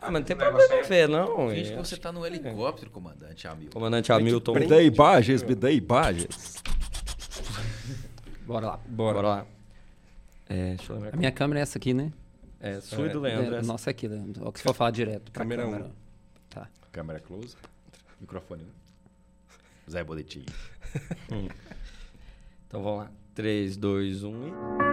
Ah, mas não tem problema em ver, não. Finge que você tá no helicóptero, comandante Hamilton. Comandante Hamilton. Me dê imagens, me dê imagens. Bora lá. Bora lá. É, deixa eu lembrar. A minha câmera é essa aqui, né? É, sua e do Leandro. É, essa. Nossa, é aqui, Leandro. Ó, que se for falar direto pra Câmera câmera. um. Tá. Câmera close. Microfone. né? Zé Boletim. Então vamos lá. 3, 2, 1 e.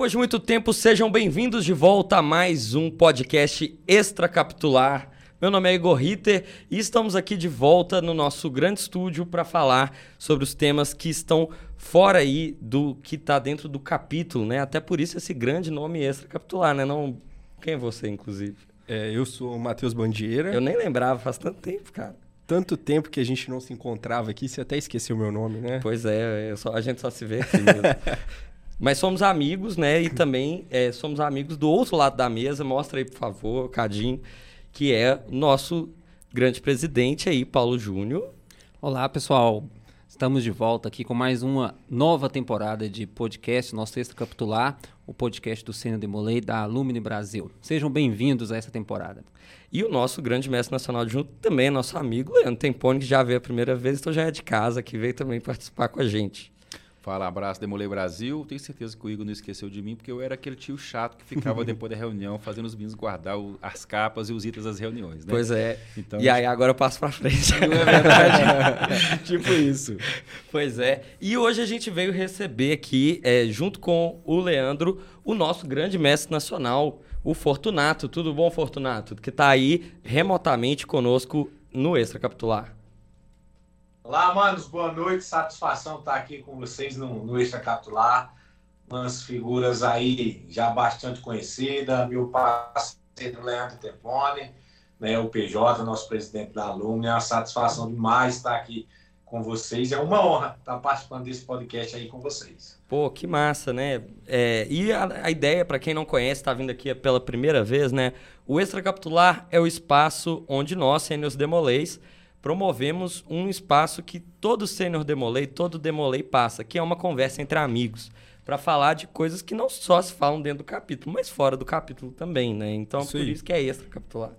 depois de muito tempo, sejam bem-vindos de volta a mais um podcast extracapitular. Meu nome é Igor Ritter e estamos aqui de volta no nosso grande estúdio para falar sobre os temas que estão fora aí do que está dentro do capítulo, né? Até por isso esse grande nome extracapitular, né? Não... Quem é você, inclusive? É, eu sou o Matheus Bandeira. Eu nem lembrava, faz tanto tempo, cara. Tanto tempo que a gente não se encontrava aqui, você até esqueceu o meu nome, né? Pois é, eu só- a gente só se vê aqui mesmo. Mas somos amigos, né? E também é, somos amigos do outro lado da mesa. Mostra aí, por favor, Cadinho, que é nosso grande presidente aí, Paulo Júnior. Olá, pessoal. Estamos de volta aqui com mais uma nova temporada de podcast, nosso Extra Capitular, o podcast do Senna Demolei da Alumni Brasil. Sejam bem-vindos a essa temporada. E o nosso grande mestre nacional de junto também é nosso amigo Leandro Tempone, que já veio a primeira vez, então já é de casa, que veio também participar com a gente. Fala, abraço, Demolei Brasil. Tenho certeza que o Igor não esqueceu de mim, porque eu era aquele tio chato que ficava depois da reunião fazendo os meninos guardar o- as capas e os itens das reuniões, né? Pois é. Então, e aí agora eu passo pra frente. Não é verdade? tipo isso. Pois é. E hoje a gente veio receber aqui, é, junto com o Leandro, o nosso grande mestre nacional, o Fortunato. Tudo bom, Fortunato? Que tá aí remotamente conosco no Extra Capitular. Olá, manos, boa noite. Satisfação estar aqui com vocês no, no Extra Capitular. Umas figuras aí já bastante conhecidas. Meu parceiro Leandro Tempone, né, o PJ, nosso presidente da Alumni. É uma satisfação demais estar aqui com vocês. É uma honra estar participando desse podcast aí com vocês. Pô, que massa, né? É, e a, a ideia, para quem não conhece, tá vindo aqui pela primeira vez, né? O Extra Capitular é o espaço onde nós, Sêniors Demolês, promovemos um espaço que todo Sênior Demolei, todo Demolei passa, que é uma conversa entre amigos, para falar de coisas que não só se falam dentro do capítulo, mas fora do capítulo também, né? Então, Isso por aí. isso que é Extra Capitular.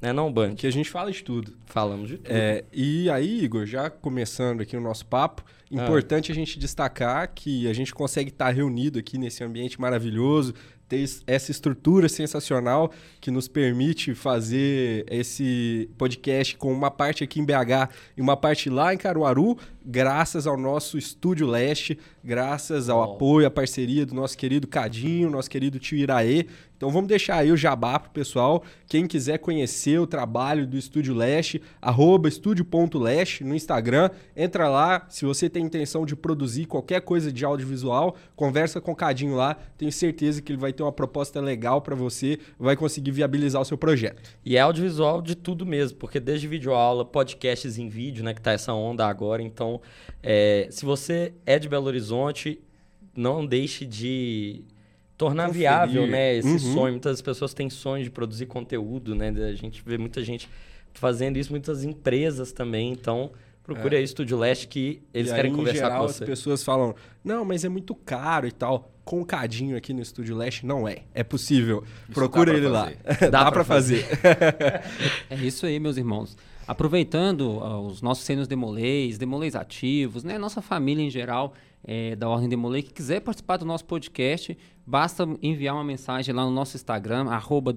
Né, não, Band? Que a gente fala de tudo. Falamos de tudo. É, e aí, Igor, já começando aqui o nosso papo, importante a gente destacar que a gente consegue estar reunido aqui nesse ambiente maravilhoso, ter es- essa estrutura sensacional que nos permite fazer esse podcast com uma parte aqui em BH e uma parte lá em Caruaru, graças ao nosso Estúdio Leste, graças ao Ó. apoio, à parceria do nosso querido Cadinho, nosso querido tio Iraê. Então vamos deixar aí o jabá pro pessoal. Quem quiser conhecer o trabalho do Estúdio Leste, arroba estúdio.leste no Instagram, entra lá. Se você tem intenção de produzir qualquer coisa de audiovisual, conversa com o Cadinho lá. Tenho certeza que ele vai ter uma proposta legal para você, vai conseguir viabilizar o seu projeto. E é audiovisual de tudo mesmo, porque desde videoaula, podcasts em vídeo, né, que tá essa onda agora. Então, é, se você é de Belo Horizonte, não deixe de tornar Conferir. viável, né, esse Uhum. sonho. Muitas pessoas têm sonho de produzir conteúdo, né? A gente vê muita gente fazendo isso, muitas empresas também. Então, procure aí o Estúdio Leste que eles É. E querem aí, conversar geral, com as você. pessoas falam, não, mas é muito caro e tal. Com o Cadinho aqui no Estúdio Leste, não é. É possível. Procura dá ele lá. fazer. Dá, Dá pra pra fazer. É isso aí, meus irmãos. Aproveitando ah, os nossos sênios demolês, demolês ativos, né? Nossa família em geral eh, da Ordem Demolei que quiser participar do nosso podcast, basta enviar uma mensagem lá no nosso Instagram, arroba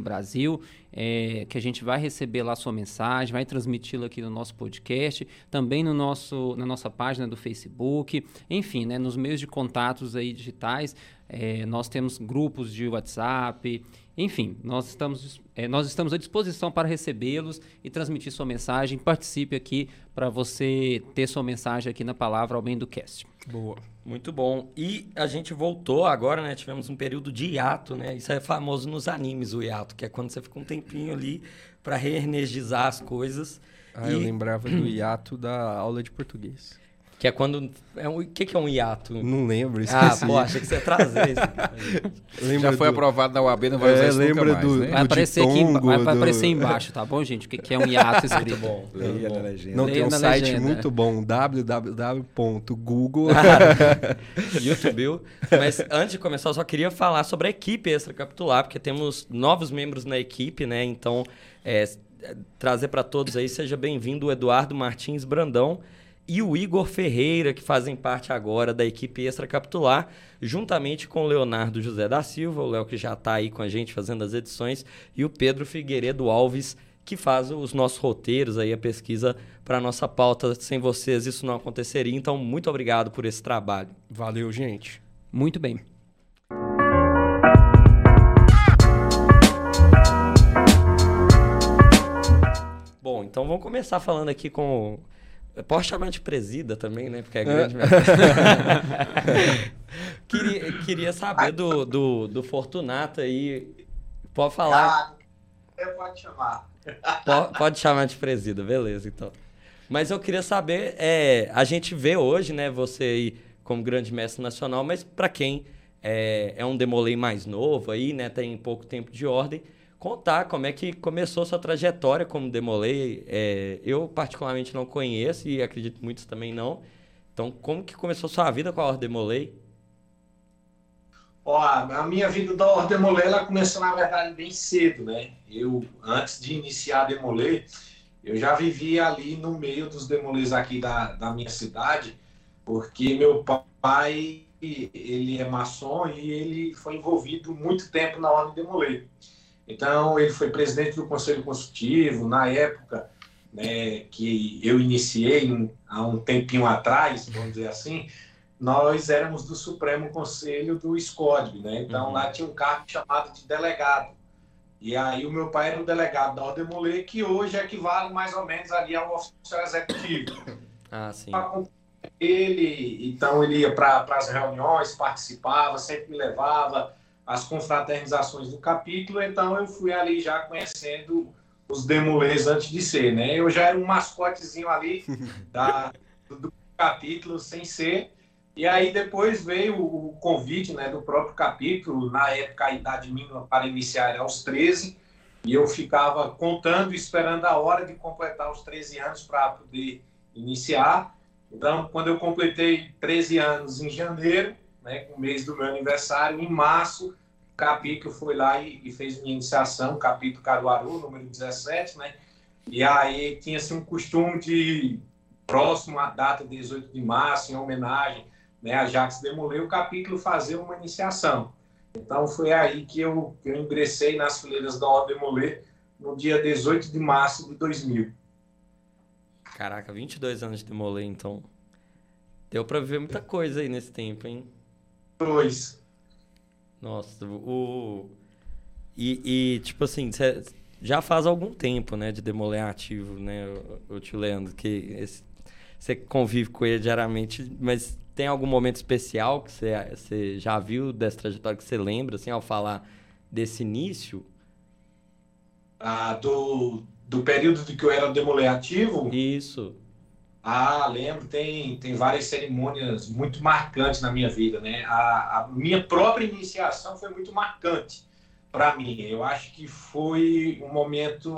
Brasil, eh, que a gente vai receber lá sua mensagem, vai transmiti-la aqui no nosso podcast, também no nosso, na nossa página do Facebook, enfim, né? Nos meios de contatos aí digitais, eh, nós temos grupos de WhatsApp, enfim, nós estamos, eh, nós estamos à disposição para recebê-los e transmitir sua mensagem. Participe aqui para você ter sua mensagem aqui na palavra ao bem do cast. Boa. Muito bom. E a gente voltou agora, né? Tivemos um período de hiato, né? Isso é famoso nos animes, o hiato, que é quando você fica um tempinho ali para reenergizar as coisas. Ah, e... eu lembrava do hiato da aula de português. Que é quando. É um, o que, que é um hiato? Não lembro, Ah, esqueci. pô, achei que você ia trazer isso. Já foi do- aprovado na UAB, não vai usar É, isso nunca lembra mais, do- né? Vai do aparecer aqui, vai, vai do- aparecer embaixo, tá bom, gente? O que, que é um hiato escrito? Muito bom. Leia na legenda. Não, Leia tem um site legenda. muito bom, www.google. YouTube. Mas antes de começar, eu só queria falar sobre a equipe extracapitular, porque temos novos membros na equipe, né? Então, é, é, trazer para todos aí, seja bem-vindo o Eduardo Martins Brandão e o Igor Ferreira, que fazem parte agora da equipe extracapitular, juntamente com o Leonardo José da Silva, o Léo que já está aí com a gente fazendo as edições, e o Pedro Figueiredo Alves, que faz os nossos roteiros aí, a pesquisa para a nossa pauta. Sem vocês isso não aconteceria, então muito obrigado por esse trabalho. Valeu, gente. Muito bem. Bom, então vamos começar falando aqui com. Pode chamar de presida também, né? Porque é grande mesmo. queria, queria saber do, do, do Fortunato aí. Pode falar. Ah, você pode chamar. Po- Pode, chamar de presida, beleza, então. Mas eu queria saber, é, a gente vê hoje, né, você aí como grande mestre nacional, mas para quem é, é um demolei mais novo aí, né, tem pouco tempo de ordem, contar como é que começou sua trajetória como demolei. É, eu particularmente não conheço e acredito muitos também não. Então, como que começou sua vida com a ordem demolei? Ó, a minha vida da Ordem Demolê, ela começou, na verdade, bem cedo, né? Eu, antes de iniciar a Demolê, eu já vivia ali no meio dos demolês aqui da, da minha cidade, porque meu pai, ele é maçom e ele foi envolvido muito tempo na Ordem Demolê. Então, ele foi presidente do Conselho Consultivo, na época né, que eu iniciei, um- há um tempinho atrás, vamos dizer assim, nós éramos do Supremo Conselho do SCODB, né? Então Uhum. lá tinha um cargo chamado de delegado. E aí o meu pai era o delegado da Ordem Molê, que hoje equivale mais ou menos ali ao oficial executivo. Ah, sim. Ele, então ele ia para as reuniões, participava, sempre me levava às confraternizações do capítulo, então eu fui ali já conhecendo os demolês antes de ser, né? Eu já era um mascotezinho ali da, do capítulo sem ser, e aí depois veio o convite né, do próprio capítulo, na época a idade mínima para iniciar era aos 13, e eu ficava contando, esperando a hora de completar os 13 anos para poder iniciar. Então, quando eu completei 13 anos em janeiro, né, com o mês do meu aniversário, em março, o capítulo foi lá e, e fez minha iniciação, capítulo Caruaru, número 17, né? E aí tinha-se um costume de, próximo à data 18 de março, em homenagem né, a Jacques Demolay, o capítulo fazer uma iniciação. Então, foi aí que eu, que eu ingressei nas fileiras da Ordem Demolay no dia 18 de março de 2000. Caraca, 22 anos de demolei, então. Deu pra ver muita coisa aí nesse tempo, hein? Dois. Nossa, o. E, e, tipo assim, já faz algum tempo, né, de demoler ativo, né, o, tio Leandro, que você convive com ele diariamente, mas tem algum momento especial que você, já viu dessa trajetória que você lembra, assim, ao falar desse início? Ah, do, do período de que eu era demolê ativo, Isso. Ah, lembro, tem, tem várias cerimônias muito marcantes na minha vida, né? A, a minha própria iniciação foi muito marcante para mim. Eu acho que foi um momento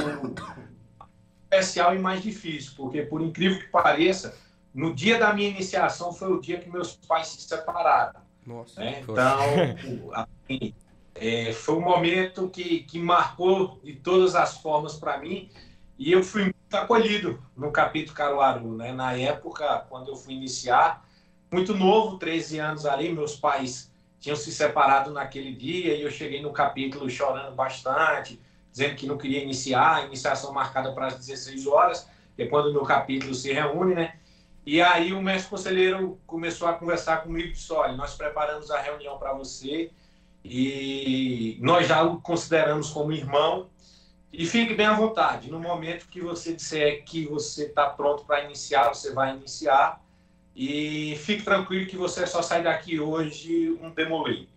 especial e mais difícil, porque por incrível que pareça, no dia da minha iniciação foi o dia que meus pais se separaram. Nossa. né? Então, assim, é, foi um momento que, que marcou de todas as formas para mim e eu fui acolhido no capítulo Caruaru. Né? Na época, quando eu fui iniciar, muito novo, 13 anos ali, meus pais tinham se separado naquele dia e eu cheguei no capítulo chorando bastante, dizendo que não queria iniciar, a iniciação marcada para as 16 horas, que é quando o meu capítulo se reúne, né? E aí o mestre conselheiro começou a conversar comigo e disse, olha, nós preparamos a reunião para você e nós já o consideramos como irmão e fique bem à vontade. No momento que você disser que você está pronto para iniciar, você vai iniciar e fique tranquilo que você só sai daqui hoje um demolei.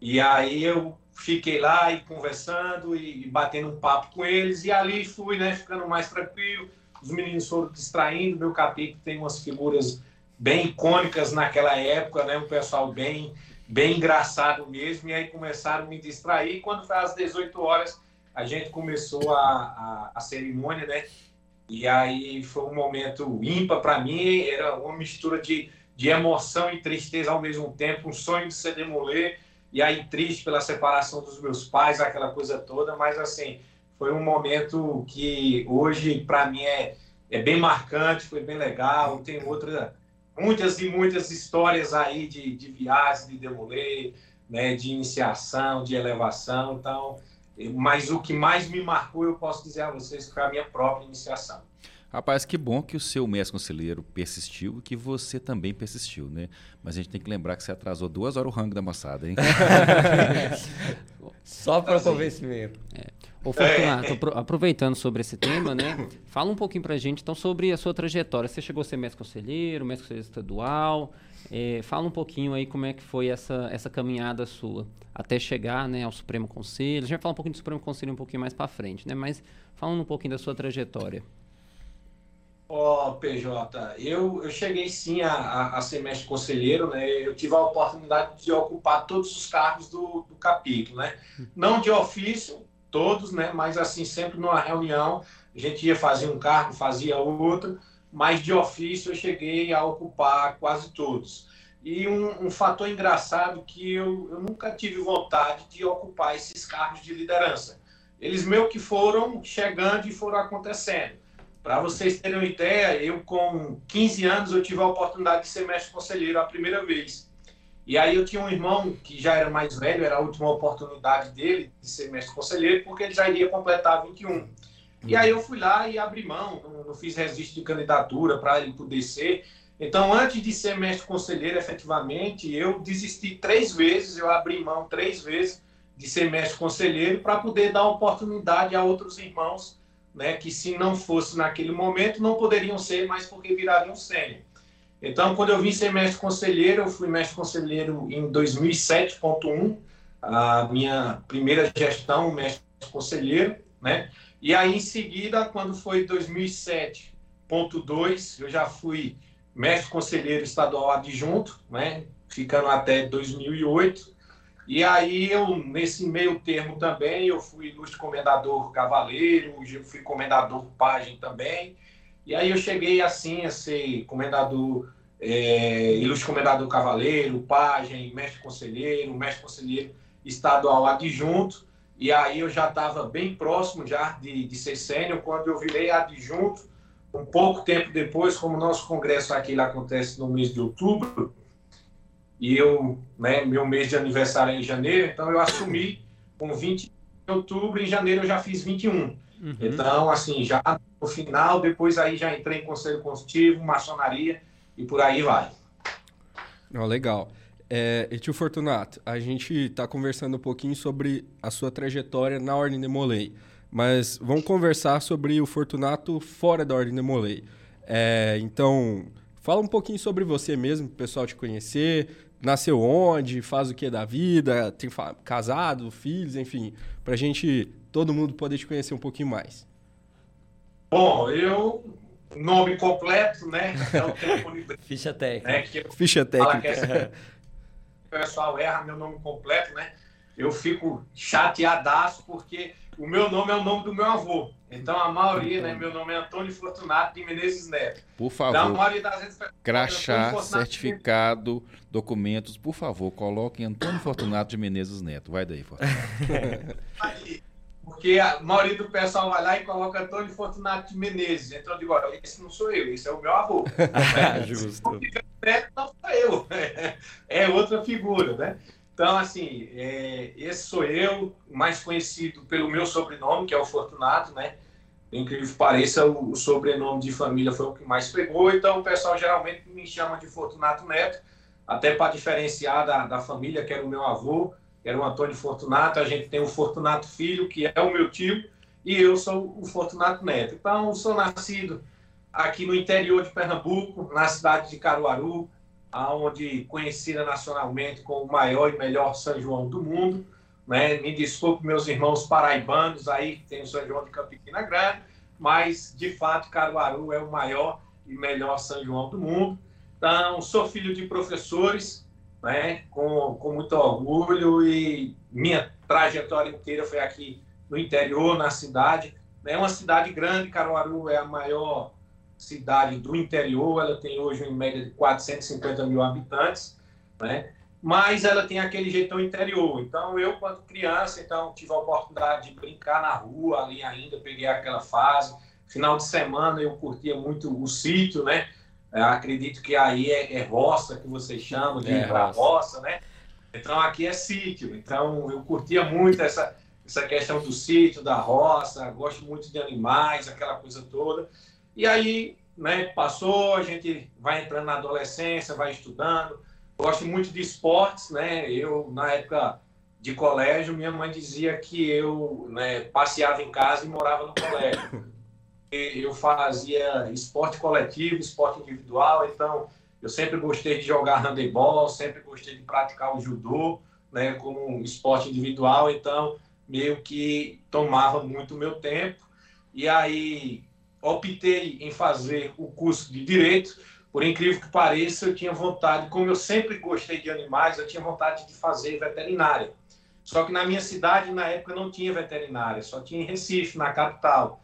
E aí eu fiquei lá e conversando e batendo um papo com eles e ali fui, né, ficando mais tranquilo. Os meninos foram distraindo, meu capítulo tem umas figuras bem icônicas naquela época, né? Um pessoal bem, bem engraçado mesmo. E aí começaram a me distrair. Quando foi às 18 horas, a gente começou a, a, a cerimônia, né? E aí foi um momento ímpar para mim. Era uma mistura de, de emoção e tristeza ao mesmo tempo. Um sonho de ser demoler. E aí triste pela separação dos meus pais, aquela coisa toda. Mas assim, foi um momento que hoje para mim é, é bem marcante, foi bem legal. Tem outra muitas e muitas histórias aí de, de viagens, de demoler, né, de iniciação, de elevação. Então, mas o que mais me marcou, eu posso dizer a vocês, foi a minha própria iniciação. Rapaz, que bom que o seu mestre conselheiro persistiu e que você também persistiu, né? Mas a gente tem que lembrar que você atrasou duas horas o rango da moçada, hein? Só para convencimento. É. Ô, Fortunato, aproveitando sobre esse tema, né? Fala um pouquinho pra gente, então, sobre a sua trajetória. Você chegou a ser mestre conselheiro, mestre conselheiro estadual. É, fala um pouquinho aí como é que foi essa, essa caminhada sua até chegar né, ao Supremo Conselho. A gente vai falar um pouquinho do Supremo Conselho um pouquinho mais para frente, né? Mas falando um pouquinho da sua trajetória. Ó, oh, PJ, eu, eu cheguei sim a, a, a, ser mestre conselheiro, né? Eu tive a oportunidade de ocupar todos os cargos do, do capítulo, né? Não de ofício, todos, né? Mas assim, sempre numa reunião, a gente ia fazer um cargo, fazia outro, mas de ofício eu cheguei a ocupar quase todos. E um, um fator engraçado que eu, eu nunca tive vontade de ocupar esses cargos de liderança. Eles meio que foram chegando e foram acontecendo. Para vocês terem uma ideia, eu com 15 anos eu tive a oportunidade de ser mestre conselheiro a primeira vez. E aí eu tinha um irmão que já era mais velho, era a última oportunidade dele de ser mestre conselheiro, porque ele já iria completar 21. E aí eu fui lá e abri mão, não, fiz registro de candidatura para ele poder ser. Então, antes de ser mestre conselheiro, efetivamente, eu desisti três vezes, eu abri mão três vezes de ser mestre conselheiro para poder dar oportunidade a outros irmãos, né, que se não fosse naquele momento, não poderiam ser, mas porque virariam sênior. Então, quando eu vim ser mestre conselheiro, eu fui mestre conselheiro em 2007.1, a minha primeira gestão, mestre conselheiro, né? E aí, em seguida, quando foi 2007.2, eu já fui mestre conselheiro estadual adjunto, né? Ficando até 2008. E aí, eu, nesse meio termo também, eu fui ilustre comendador cavaleiro, eu fui comendador pajem também, e aí eu cheguei assim a ser comendador, é, ilustre comendador cavaleiro, pajem, mestre conselheiro, mestre conselheiro estadual adjunto. E aí eu já estava bem próximo já de, de ser sênior quando eu virei adjunto. Um pouco tempo depois, como o nosso congresso aqui ele acontece no mês de outubro, e eu, né, meu mês de aniversário é em janeiro, então eu assumi com 20 de outubro, em janeiro eu já fiz 21. Uhum. Então, assim, já no final, depois aí já entrei em conselho consultivo, maçonaria e por aí vai. Oh, legal. É, e tio Fortunato, a gente está conversando um pouquinho sobre a sua trajetória na Ordem de Molay, mas vamos conversar sobre o Fortunato fora da Ordem de Molay. É, então, fala um pouquinho sobre você mesmo, para o pessoal te conhecer, nasceu onde, faz o que da vida, tem casado, filhos, enfim, para a gente todo mundo poder te conhecer um pouquinho mais. Bom, eu nome completo, né? É Ficha técnica. Né, que Ficha técnica. o pessoal erra meu nome completo, né? Eu fico chateadaço porque o meu nome é o nome do meu avô. Então a maioria, né? Meu nome é Antônio Fortunato de Menezes Neto. Por favor. Então, a maioria das vezes, crachá, certificado, documentos, por favor, coloquem Antônio Fortunato de Menezes Neto. Vai daí, Fortunato. Aí, porque a maioria do pessoal vai lá e coloca Antônio Fortunato de Menezes. Então eu digo, olha, esse não sou eu, esse é o meu avô. Justo. Não sou eu. É outra figura, né? Então, assim, é, esse sou eu, mais conhecido pelo meu sobrenome, que é o Fortunato, né? Incrível que pareça, o, o sobrenome de família foi o que mais pegou, então o pessoal geralmente me chama de Fortunato Neto, até para diferenciar da, da família, que era o meu avô, era o Antônio Fortunato, a gente tem o Fortunato Filho, que é o meu tio, e eu sou o Fortunato Neto. Então, sou nascido aqui no interior de Pernambuco, na cidade de Caruaru, aonde conhecida nacionalmente como o maior e melhor São João do mundo. Né? Me desculpe, meus irmãos paraibanos, aí tem o São João de Campina Grande, mas, de fato, Caruaru é o maior e melhor São João do mundo. Então, sou filho de professores, né, com, com muito orgulho e minha trajetória inteira foi aqui no interior, na cidade. É uma cidade grande, Caruaru é a maior cidade do interior, ela tem hoje em média de 450 mil habitantes, né? mas ela tem aquele jeitão interior. Então, eu, quando criança, então tive a oportunidade de brincar na rua ali ainda, peguei aquela fase. Final de semana eu curtia muito o sítio, né? Eu acredito que aí é, é, roça que você chama, de é, ir para roça, né? Então aqui é sítio. Então eu curtia muito essa, essa questão do sítio, da roça, gosto muito de animais, aquela coisa toda. E aí, né, passou, a gente vai entrando na adolescência, vai estudando. Gosto muito de esportes, né? Eu, na época de colégio, minha mãe dizia que eu né, passeava em casa e morava no colégio. Eu fazia esporte coletivo, esporte individual, então eu sempre gostei de jogar handebol, sempre gostei de praticar o judô, né, como um esporte individual, então meio que tomava muito meu tempo. E aí optei em fazer o curso de direito. Por incrível que pareça, eu tinha vontade, como eu sempre gostei de animais, eu tinha vontade de fazer veterinária. Só que na minha cidade, na época, não tinha veterinária, só tinha em Recife, na capital.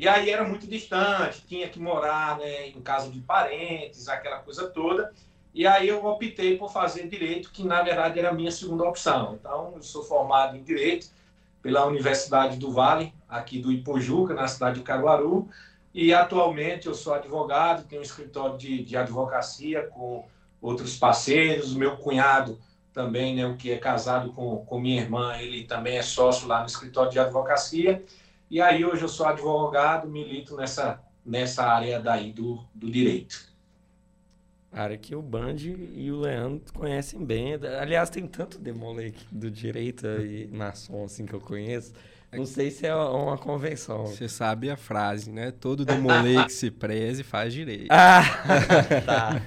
E aí era muito distante, tinha que morar né, em casa de parentes, aquela coisa toda. E aí eu optei por fazer direito, que na verdade era a minha segunda opção. Então, eu sou formado em direito pela Universidade do Vale, aqui do Ipojuca, na cidade de Caruaru. E atualmente eu sou advogado, tenho um escritório de, de advocacia com outros parceiros. Meu cunhado também, né, o que é casado com, com minha irmã, ele também é sócio lá no escritório de advocacia. E aí hoje eu sou advogado, milito nessa, nessa área daí do, do direito. Área que o Band e o Leandro conhecem bem. Aliás, tem tanto demolei do direito e maçom assim que eu conheço. Não sei se é uma convenção. Você sabe a frase, né? Todo demolei que se preze faz direito. Ah, tá.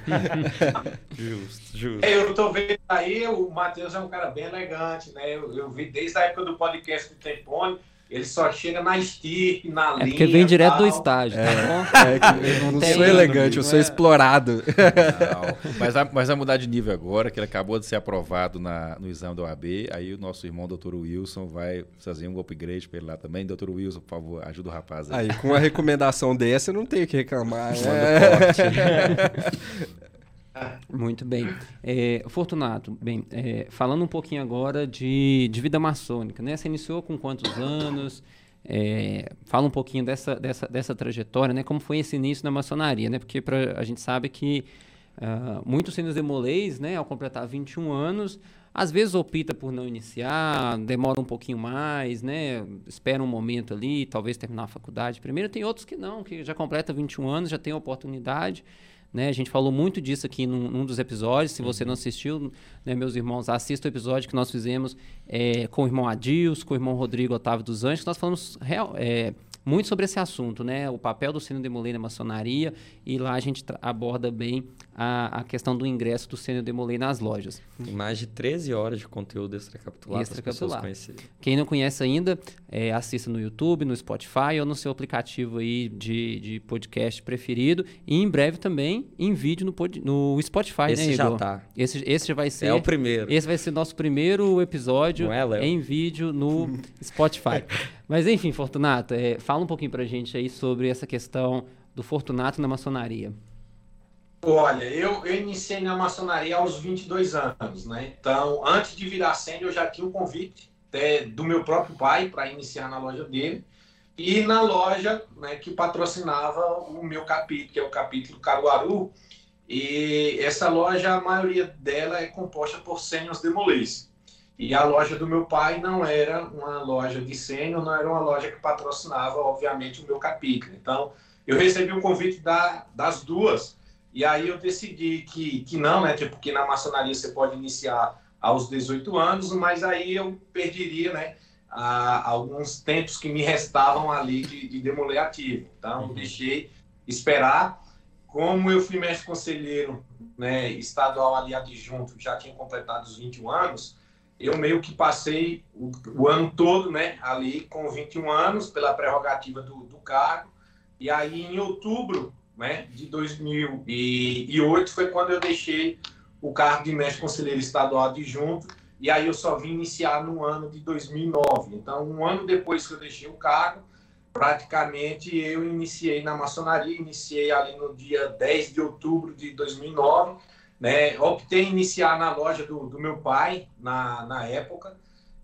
justo, justo. Eu tô vendo aí, o Matheus é um cara bem elegante, né? Eu, eu vi desde a época do podcast do Tempone, ele só chega na estirpe, na é linha. Porque vem direto do estágio, tá é, tá é, eu não, sou elegante, eu sou é. explorado. Não, mas, vai, mas vai mudar de nível agora, que ele acabou de ser aprovado na, no exame do OAB. Aí o nosso irmão, doutor Wilson, vai fazer um upgrade para ele lá também. Doutor Wilson, por favor, ajuda o rapaz aí. Aí, com uma recomendação dessa, eu não tenho que reclamar. É. Muito bem. É, Fortunato, bem, é, falando um pouquinho agora de, de vida maçônica, né? Você iniciou com quantos anos? É, fala um pouquinho dessa, dessa, dessa trajetória, né? Como foi esse início na maçonaria, né? Porque pra, a gente sabe que uh, muitos sênios demolês, né? Ao completar 21 anos, às vezes opta por não iniciar, demora um pouquinho mais, né? Espera um momento ali, talvez terminar a faculdade primeiro. Tem outros que não, que já completa 21 anos, já tem a oportunidade. Né? A gente falou muito disso aqui num, num dos episódios. Se você não uhum. assistiu, né, meus irmãos, assista o episódio que nós fizemos é, com o irmão Adils, com o irmão Rodrigo Otávio dos Anjos, que nós falamos real, é, muito sobre esse assunto, né? O papel do sino demolei na maçonaria e lá a gente aborda bem a, a questão do ingresso do sino demolei nas lojas. Mais de 13 horas de conteúdo extracapitular, extracapitular. para as pessoas conhecerem. Quem não conhece ainda, é, assista no YouTube, no Spotify ou no seu aplicativo aí de, de podcast preferido e em breve também em vídeo no, pod, no Spotify, esse né, já tá. Esse, esse já vai ser... É o primeiro. Esse vai ser nosso primeiro episódio é, em vídeo no Spotify. Mas enfim, Fortunato, é, fala um pouquinho pra gente aí sobre essa questão do Fortunato na maçonaria. Olha, eu, eu iniciei na maçonaria aos 22 anos, né? Então, antes de virar sênior, eu já tinha um convite é, do meu próprio pai para iniciar na loja dele e na loja né, que patrocinava o meu capítulo, que é o capítulo Caruaru. E essa loja, a maioria dela é composta por sêniors demolês. E a loja do meu pai não era uma loja de sênior, não era uma loja que patrocinava, obviamente, o meu capítulo. Então, eu recebi um convite da, das duas, e aí eu decidi que, que não, né? Tipo, que na maçonaria você pode iniciar aos 18 anos, mas aí eu perderia, né? A, alguns tempos que me restavam ali de, de demoler ativo. Então, uhum. deixei esperar. Como eu fui mestre conselheiro né, estadual ali adjunto, já tinha completado os 21 anos, eu meio que passei o, o, ano todo, né, ali com 21 anos, pela prerrogativa do, do cargo, e aí em outubro né, de 2008 foi quando eu deixei o cargo de mestre conselheiro estadual adjunto e aí eu só vim iniciar no ano de 2009. Então, um ano depois que eu deixei o cargo, praticamente eu iniciei na maçonaria, iniciei ali no dia 10 de outubro de 2009, né? Optei iniciar na loja do, do meu pai, na, na época,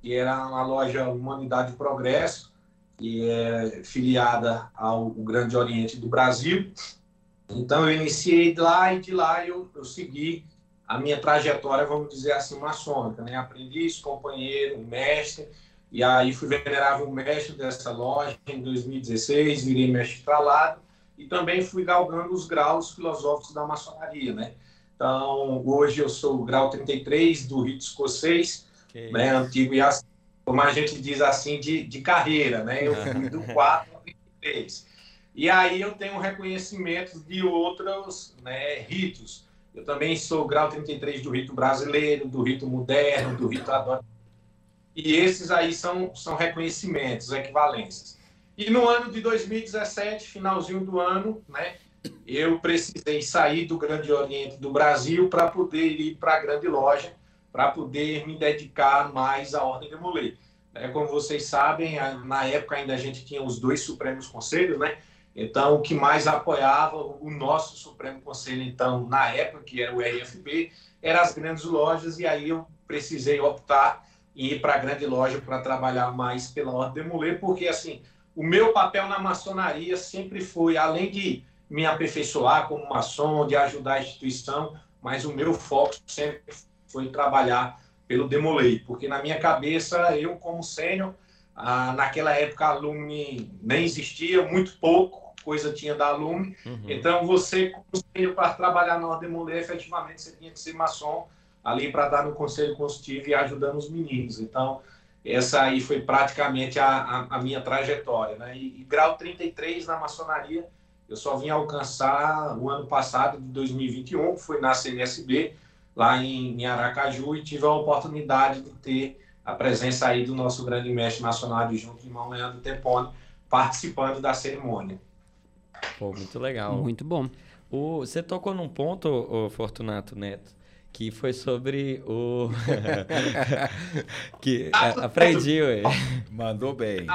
que era uma loja Humanidade e Progresso, que é filiada ao Grande Oriente do Brasil. Então, eu iniciei lá e de lá eu, eu segui a minha trajetória, vamos dizer assim, maçônica, né? Aprendiz, companheiro, mestre, e aí fui venerável mestre dessa loja em 2016, virei mestre estralado e também fui galgando os graus filosóficos da maçonaria, né? Então, hoje eu sou o grau 33 do rito escocês, que né? Antigo e como a gente diz assim, de, de carreira, né? Eu fui do 4 ao 33. E aí eu tenho reconhecimento de outros né, ritos. Eu também sou grau 33 do rito brasileiro, do rito moderno, do rito adorado e esses aí são, são reconhecimentos, equivalências. E no ano de 2017, finalzinho do ano, né, eu precisei sair do Grande Oriente do Brasil para poder ir para a grande loja, para poder me dedicar mais à Ordem de Molay. É, como vocês sabem, na época ainda a gente tinha os dois Supremos Conselhos, né? Então, o que mais apoiava o nosso Supremo Conselho, então, na época, que era o RFB, eram as grandes lojas, e aí eu precisei optar e ir para a grande loja para trabalhar mais pela Ordem de Mulher, porque assim, o meu papel na maçonaria sempre foi, além de me aperfeiçoar como maçom, de ajudar a instituição, mas o meu foco sempre foi trabalhar pelo Demolei, porque na minha cabeça, eu como sênior, ah, naquela época a Lume nem existia, muito pouco coisa tinha da Lume, uhum. então você para trabalhar na Ordem Demolei, efetivamente você tinha que ser maçom, ali para dar no conselho consultivo e ajudando os meninos. Então, essa aí foi praticamente a, a, a minha trajetória. Né? E, e, grau 33 na maçonaria, eu só vim alcançar o ano passado, de 2021, que foi na CNSB, lá em, em Aracaju, e tive a oportunidade de ter a presença aí do nosso grande mestre nacional junto, irmão Leandro Tempone, participando da cerimônia. Pô, muito legal. Muito bom. O, você tocou num ponto, o Fortunato Neto, que foi sobre o. que aprendi, ué. Mandou bem.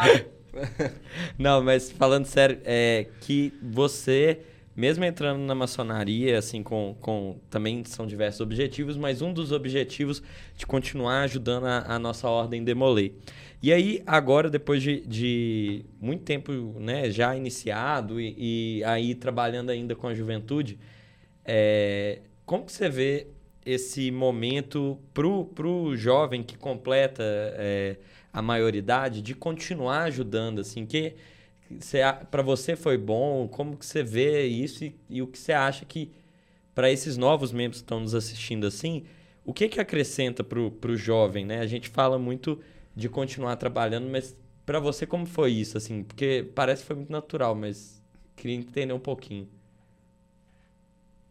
Não, mas falando sério, é que você, mesmo entrando na maçonaria, assim, com, com também são diversos objetivos, mas um dos objetivos de continuar ajudando a, a nossa ordem demoler. E aí, agora, depois de, de muito tempo né, já iniciado e, e, aí trabalhando ainda com a juventude, é, como que você vê esse momento pro, pro jovem que completa é, a maioridade de continuar ajudando, assim, que para você foi bom, como que você vê isso e, e o que você acha que para esses novos membros que estão nos assistindo assim, o que que acrescenta pro, pro jovem, né? A gente fala muito de continuar trabalhando, mas para você como foi isso, assim? Porque parece que foi muito natural, mas queria entender um pouquinho.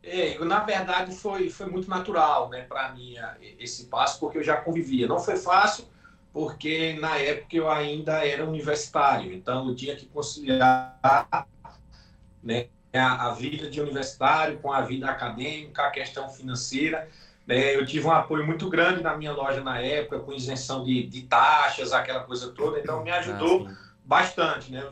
É, na verdade, foi, foi muito natural né, para mim esse passo, porque eu já convivia. Não foi fácil, porque na época eu ainda era universitário, então eu tinha que conciliar né, a, a vida de universitário com a vida acadêmica, a questão financeira. Né, eu tive um apoio muito grande na minha loja na época, com isenção de, de taxas, aquela coisa toda, então me ajudou ah, bastante né,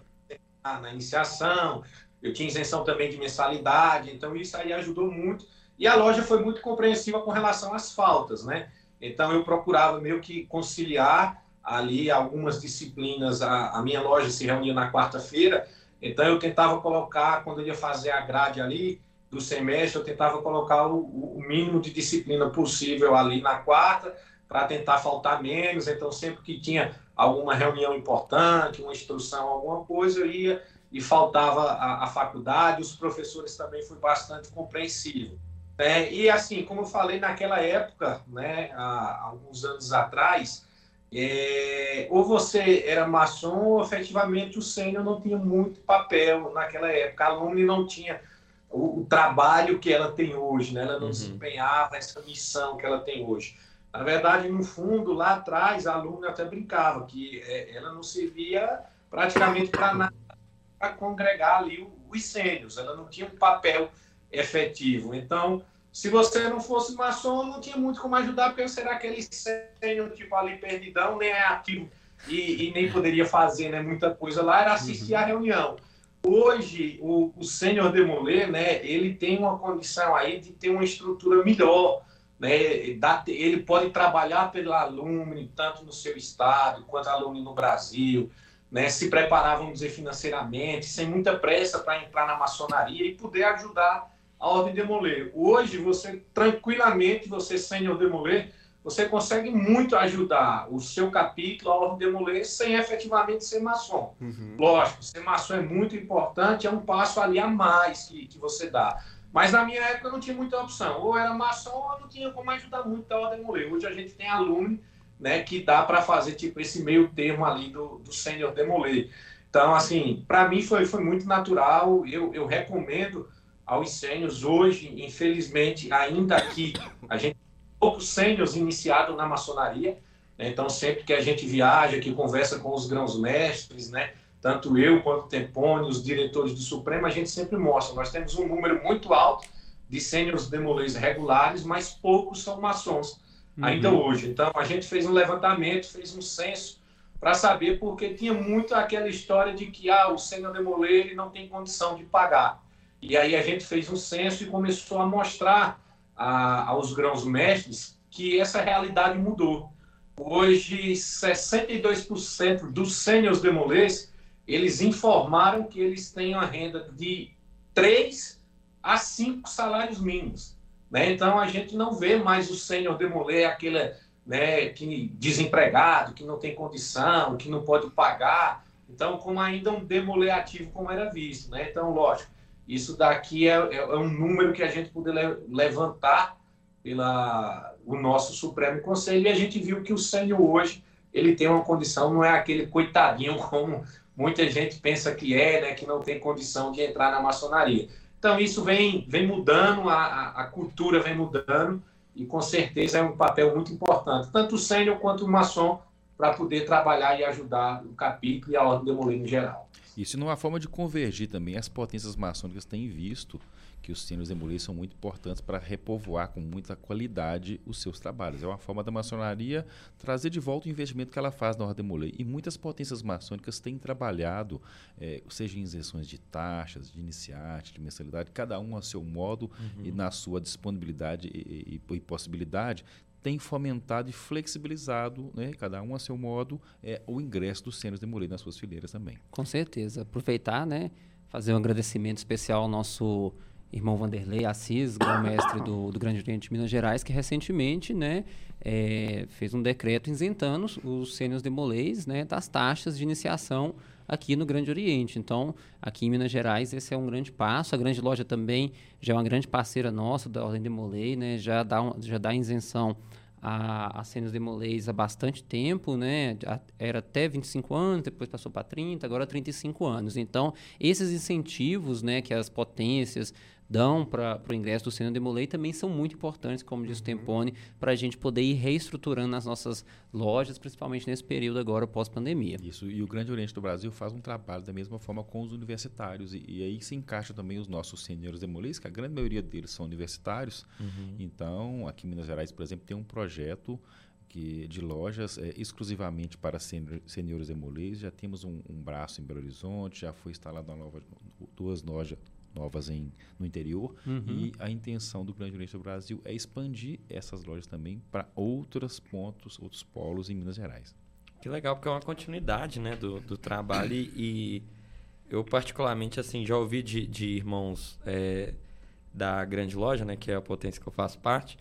na iniciação, eu tinha isenção também de mensalidade, então isso aí ajudou muito. E a loja foi muito compreensiva com relação às faltas, né? Então eu procurava meio que conciliar ali algumas disciplinas. A, a minha loja se reunia na quarta-feira, então eu tentava colocar, quando eu ia fazer a grade ali do semestre, eu tentava colocar o, o mínimo de disciplina possível ali na quarta, para tentar faltar menos. Então sempre que tinha alguma reunião importante, uma instrução, alguma coisa, eu ia e faltava a, a faculdade, os professores também foi bastante compreensivo. Né? E assim, como eu falei naquela época, né, há alguns anos atrás, é, ou você era maçom ou efetivamente o sênior não tinha muito papel naquela época. A alumni não tinha o, o, trabalho que ela tem hoje, né? ela não uhum. desempenhava essa missão que ela tem hoje. Na verdade, no fundo, lá atrás, a aluna até brincava que é, ela não servia praticamente para nada para congregar ali os sênios, ela não tinha um papel efetivo. Então, se você não fosse maçom, não tinha muito como ajudar, porque você era aquele sênior, tipo, ali perdidão, nem é ativo e, e, nem poderia fazer né, muita coisa lá, era assistir uhum. a reunião. Hoje, o, o sênior Demolê, né, ele tem uma condição aí de ter uma estrutura melhor, né, ele pode trabalhar pela alumni, tanto no seu estado, quanto alumni no Brasil, né, se preparar, vamos dizer, financeiramente, sem muita pressa para entrar na maçonaria e poder ajudar a Ordem Demolê. Hoje, você, tranquilamente, você, sênior Demolê, você consegue muito ajudar o seu capítulo, a Ordem Demolê, sem efetivamente ser maçom. Uhum. Lógico, ser maçom é muito importante, é um passo ali a mais que, que você dá. Mas na minha época não tinha muita opção. Ou era maçom ou não tinha como ajudar muito a Ordem Demolê. Hoje a gente tem aluno né, que dá para fazer tipo esse meio termo ali do, do Sênior Demolê. Então, assim, para mim foi, foi muito natural. Eu, eu recomendo aos sênios hoje, infelizmente, ainda aqui, a gente poucos sênios iniciados na maçonaria. Né? Então, sempre que a gente viaja, que conversa com os grãos-mestres, né? tanto eu quanto o Tempone, os diretores do Supremo, a gente sempre mostra. Nós temos um número muito alto de sênios demolês regulares, mas poucos são maçons uhum. ainda hoje. Então, a gente fez um levantamento, fez um censo para saber, porque tinha muito aquela história de que ah, o sênior demolê ele não tem condição de pagar. E aí a gente fez um censo e começou a mostrar a, aos grãos mestres que essa realidade mudou. Hoje, 62% dos sênios demolês, eles informaram que eles têm uma renda de 3 a 5 salários mínimos. Né? Então, a gente não vê mais o sênior demolê, aquele né, que, desempregado, que não tem condição, que não pode pagar. Então, como ainda um demolê ativo como era visto. Né? Então, lógico, isso daqui é, é, é um número que a gente poder levantar pela o nosso Supremo Conselho e a gente viu que o sênior hoje ele tem uma condição, não é aquele coitadinho como muita gente pensa que é, né, que não tem condição de entrar na maçonaria. Então isso vem, vem mudando, a, a cultura vem mudando e com certeza é um papel muito importante, tanto o sênior quanto o maçom, para poder trabalhar e ajudar o capítulo e a ordem de Molino em geral. Isso numa forma de convergir também, as potências maçônicas têm visto que os sínios demolês são muito importantes para repovoar com muita qualidade os seus trabalhos. É uma forma da maçonaria trazer de volta o investimento que ela faz na Ordem Demolei. E muitas potências maçônicas têm trabalhado, é, seja em isenções de taxas, de iniciante, de mensalidade, cada um a seu modo uhum. e na sua disponibilidade e, e, e possibilidade, tem fomentado e flexibilizado, né, cada um a seu modo, é, o ingresso dos cenas de Moreira nas suas fileiras também. Com certeza. Aproveitar, né, fazer um agradecimento especial ao nosso irmão Vanderlei Assis, grão-mestre do, do Grande Oriente de Minas Gerais, que recentemente né, é, fez um decreto isentando os sênios demolês né, das taxas de iniciação aqui no Grande Oriente. Então, aqui em Minas Gerais, esse é um grande passo. A grande loja também já é uma grande parceira nossa da Ordem Demolei, né, já, dá um, já dá isenção a, a Sênios Demolês há bastante tempo, né? Era até 25 anos, depois passou para 30, agora 35 anos. Então, esses incentivos né, que as potências dão para o ingresso do Senna Demolei também são muito importantes, como diz o uhum. Tempone, para a gente poder ir reestruturando as nossas lojas, principalmente nesse período agora pós-pandemia. Isso, e o Grande Oriente do Brasil faz um trabalho da mesma forma com os universitários, e, e aí se encaixa também os nossos senhores demolis, que a grande maioria deles são universitários. Uhum. Então, aqui em Minas Gerais, por exemplo, tem um projeto que, de lojas é, exclusivamente para senhores demolês. Já temos um, um, braço em Belo Horizonte, já foi instalado uma nova, duas lojas novas em, no interior. Uhum. E a intenção do Grande Oriente do Brasil é expandir essas lojas também para outros pontos, outros polos em Minas Gerais. Que legal, porque é uma continuidade né, do, do trabalho e, eu particularmente assim já ouvi de, de irmãos é, da grande loja, né, que é a potência que eu faço parte,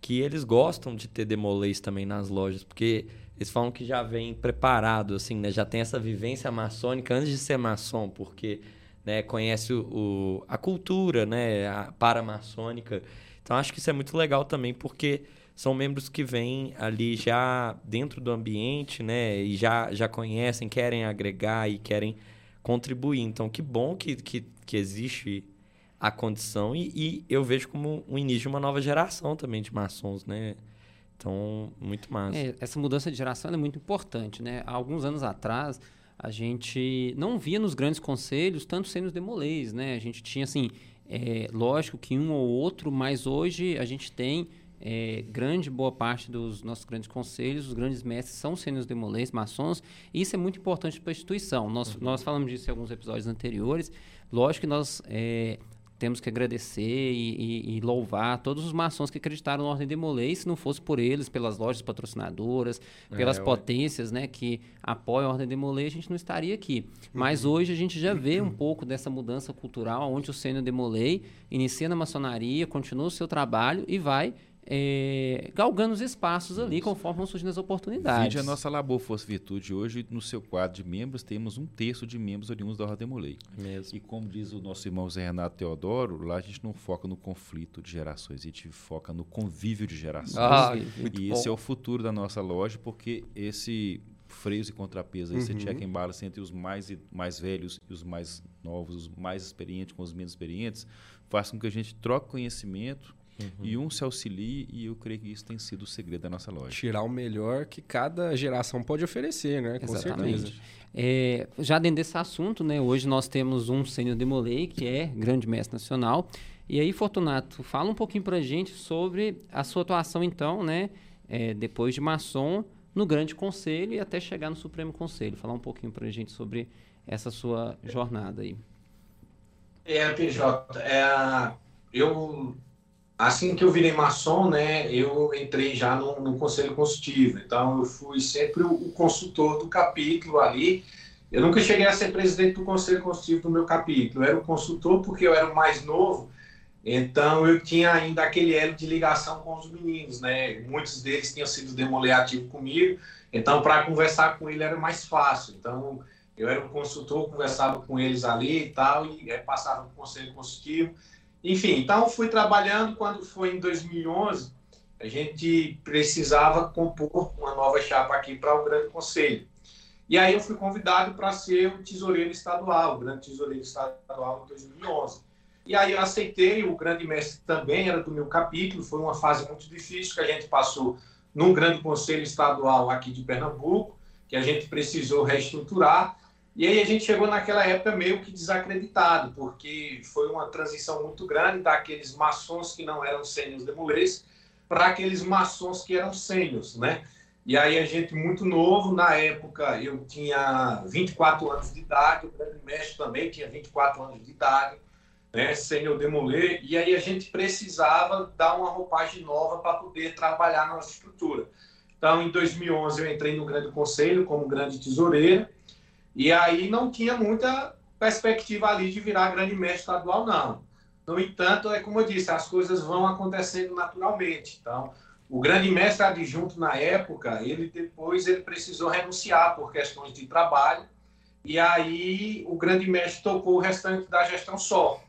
que eles gostam de ter demolês também nas lojas, porque eles falam que já vem preparado, assim, né, já tem essa vivência maçônica antes de ser maçom, porque né, conhece o, o, a cultura né, a paramaçônica. Então acho que isso é muito legal também, porque são membros que vêm ali já dentro do ambiente, né, e já, já conhecem, querem agregar e querem contribuir. Então que bom que, que, que existe a condição e, e eu vejo como um início de uma nova geração também de maçons, né? Então, muito massa. É, essa mudança de geração é muito importante, né? Há alguns anos atrás, a gente não via nos grandes conselhos tanto sênios demolês, né? A gente tinha, assim, é, lógico que um ou outro, mas hoje a gente tem é, grande boa parte dos nossos grandes conselhos, os grandes mestres são sênios demolês, maçons, e isso é muito importante para a instituição. Nós, uhum. nós falamos disso em alguns episódios anteriores. Lógico que nós é, temos que agradecer e, e, e, louvar todos os maçons que acreditaram na Ordem de Molay, se não fosse por eles, pelas lojas patrocinadoras, é, pelas potências né, que apoiam a Ordem de Molay, a gente não estaria aqui. Mas uhum. hoje a gente já vê um pouco dessa mudança cultural, onde o Sênior de Molay inicia na maçonaria, continua o seu trabalho e vai é, galgando os espaços ali Isso. conforme vão surgindo as oportunidades. Vide a nossa Labor Fosse Virtude. Hoje, no seu quadro de membros, temos um terço de membros oriundos da Ordem Molei. Mesmo. E como diz o nosso irmão Zé Renato Teodoro, lá a gente não foca no conflito de gerações, a gente foca no convívio de gerações. Ah, e esse bom. é o futuro da nossa loja, porque esse freios e contrapesos, esse uhum. check and balance entre os mais, mais velhos e os mais novos, os mais experientes com os menos experientes, faz com que a gente troque conhecimento, Uhum. E um se auxilie, e eu creio que isso tem sido o segredo da nossa loja. Tirar o melhor que cada geração pode oferecer, né? Com Exatamente. certeza. É, já dentro desse assunto, né? Hoje nós temos um sênior Demolei, que é grande mestre nacional. E aí, Fortunato, fala um pouquinho pra gente sobre a sua atuação, então, né? É, depois de maçom, no Grande Conselho e até chegar no Supremo Conselho. Falar um pouquinho pra gente sobre essa sua jornada aí. É, PJ, é, eu Assim que eu virei maçom, né, eu entrei já no, no conselho consultivo. Então, eu fui sempre o, o, consultor do capítulo ali. Eu nunca cheguei a ser presidente do conselho consultivo do meu capítulo. Eu era o consultor porque eu era o mais novo. Então, eu tinha ainda aquele elo de ligação com os meninos, né? Muitos deles tinham sido demoleativos comigo. Então, para conversar com ele era mais fácil. Então, eu era o consultor, conversava com eles ali e tal, e passava para o conselho consultivo. Enfim, então fui trabalhando. Quando foi em 2011, a gente precisava compor uma nova chapa aqui para o Grande Conselho. E aí eu fui convidado para ser o tesoureiro estadual, o grande tesoureiro estadual em 2011. E aí eu aceitei, o grande mestre também era do meu capítulo, foi uma fase muito difícil que a gente passou no grande conselho estadual aqui de Pernambuco, que a gente precisou reestruturar. E aí a gente chegou naquela época meio que desacreditado, porque foi uma transição muito grande daqueles maçons que não eram sênios demolês para aqueles maçons que eram sênios, né? E aí a gente muito novo, na época eu tinha 24 anos de idade, o grande mestre também tinha 24 anos de idade, né, sênior demolê, e aí a gente precisava dar uma roupagem nova para poder trabalhar na nossa estrutura. Então, em 2011 eu entrei no Grande Conselho como grande tesoureiro, e aí não tinha muita perspectiva ali de virar grande mestre estadual, não. No entanto, é como eu disse, as coisas vão acontecendo naturalmente. Então, o grande mestre adjunto na época, ele depois ele precisou renunciar por questões de trabalho, e aí o grande mestre tocou o restante da gestão só.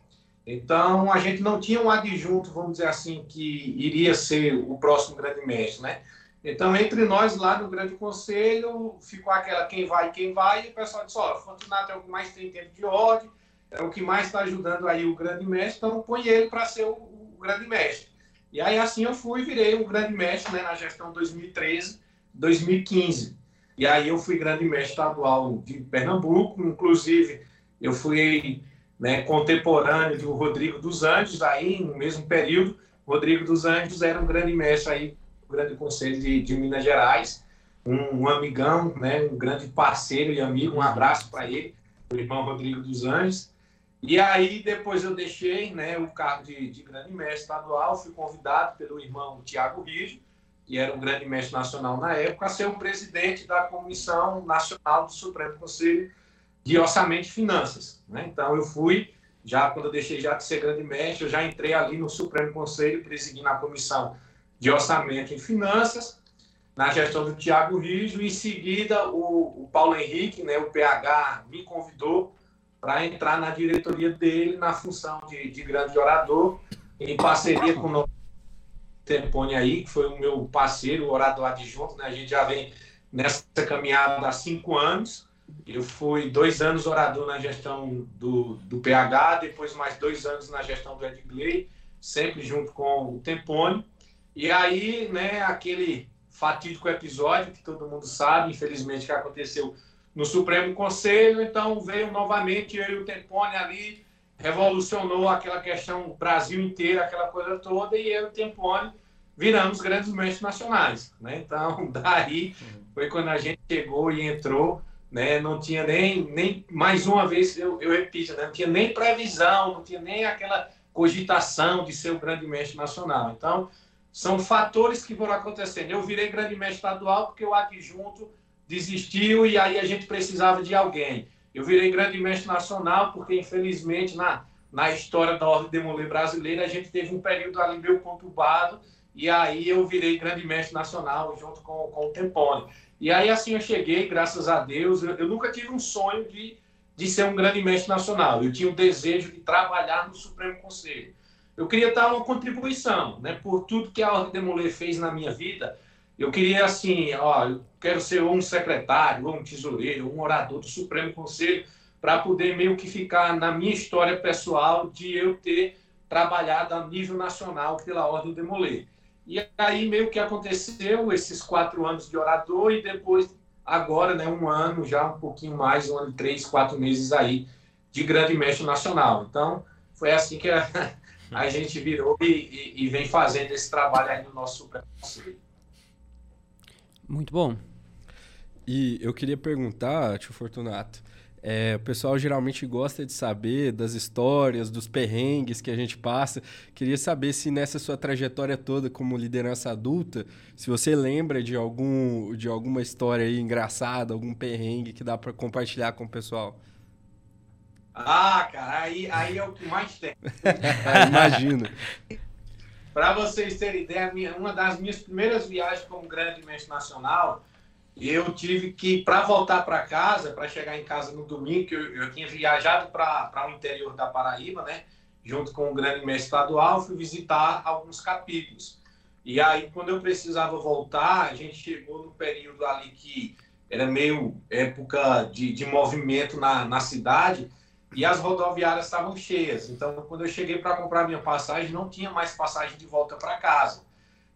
Então, a gente não tinha um adjunto, vamos dizer assim, que iria ser o próximo grande mestre, né? Então, entre nós lá no Grande Conselho, ficou aquela quem vai, quem vai, e o pessoal disse, ó, Fortunato é o que mais tem tempo de ódio, é o que mais está ajudando aí o grande mestre, então põe ele para ser o, o, grande mestre. E aí, assim, eu fui e virei o grande mestre né, na gestão 2013, 2015. E aí eu fui grande mestre estadual de Pernambuco, inclusive eu fui né, contemporâneo do Rodrigo dos Anjos, aí no mesmo período, Rodrigo dos Anjos era um grande mestre aí grande conselho de, de Minas Gerais, um, um, amigão, né, um grande parceiro e amigo, um abraço para ele, o irmão Rodrigo dos Anjos. E aí depois eu deixei né, o cargo de, de grande mestre estadual, fui convidado pelo irmão Tiago Rijo, que era um grande mestre nacional na época, a ser o presidente da Comissão Nacional do Supremo Conselho de Orçamento e Finanças. Né? Então eu fui, já quando eu deixei já de ser grande mestre, eu já entrei ali no Supremo Conselho, presidindo a Comissão de Orçamento e Finanças, na gestão do Tiago Rijo, e em seguida o, o, Paulo Henrique, né, o PH, me convidou para entrar na diretoria dele na função de, de grande orador, em parceria com o Tempone aí, que foi o meu parceiro, o orador adjunto, né, a gente já vem nessa caminhada há cinco anos, eu fui dois anos orador na gestão do, do PH, depois mais dois anos na gestão do Edgley, sempre junto com o Tempone. E aí, né, aquele fatídico episódio que todo mundo sabe, infelizmente, que aconteceu no Supremo Conselho, então veio novamente eu e o Tempone ali, revolucionou aquela questão Brasil inteiro, aquela coisa toda, e eu e o Tempone viramos grandes mestres nacionais. Né? Então, daí foi quando a gente chegou e entrou, né? não tinha nem, nem mais uma vez, eu, eu repito, né? não tinha nem previsão, não tinha nem aquela cogitação de ser o grande mestre nacional. Então, são fatores que foram acontecendo. Eu virei grande mestre estadual porque o adjunto desistiu e aí a gente precisava de alguém. Eu virei grande mestre nacional porque, infelizmente, na, na história da Ordem Demoler brasileira, a gente teve um período ali meio conturbado e aí eu virei grande mestre nacional junto com, com o Tempone. E aí assim eu cheguei, graças a Deus, eu, eu nunca tive um sonho de, de ser um grande mestre nacional. Eu tinha o desejo de trabalhar no Supremo Conselho. Eu queria dar uma contribuição, né, por tudo que a Ordem Demoler fez na minha vida. Eu queria assim, ó, eu quero ser um secretário, ou um tesoureiro, ou um orador do Supremo Conselho, para poder meio que ficar na minha história pessoal de eu ter trabalhado a nível nacional pela Ordem Demoler. E aí meio que aconteceu esses quatro anos de orador e depois, agora, né, um ano, já um pouquinho mais, um ano três, quatro meses aí de grande mestre nacional. Então, foi assim que a, a gente virou e, e, e, vem fazendo esse trabalho aí no nosso Conselho. Muito bom. E eu queria perguntar, tio Fortunato, é, o pessoal geralmente gosta de saber das histórias, dos perrengues que a gente passa. Queria saber se nessa sua trajetória toda como liderança adulta, se você lembra de algum de alguma história aí engraçada, algum perrengue que dá para compartilhar com o pessoal. Ah, cara, aí, aí é o que mais tem. imagino. para vocês terem ideia, uma das minhas primeiras viagens como grande mestre nacional eu tive que, para voltar para casa, para chegar em casa no domingo, que eu, eu tinha viajado para o interior da Paraíba, né? Junto com o grande mestre estadual, fui visitar alguns capítulos. E aí, quando eu precisava voltar, a gente chegou no período ali que era meio época de, de movimento na, na cidade e as rodoviárias estavam cheias. Então, quando eu cheguei para comprar minha passagem, não tinha mais passagem de volta para casa.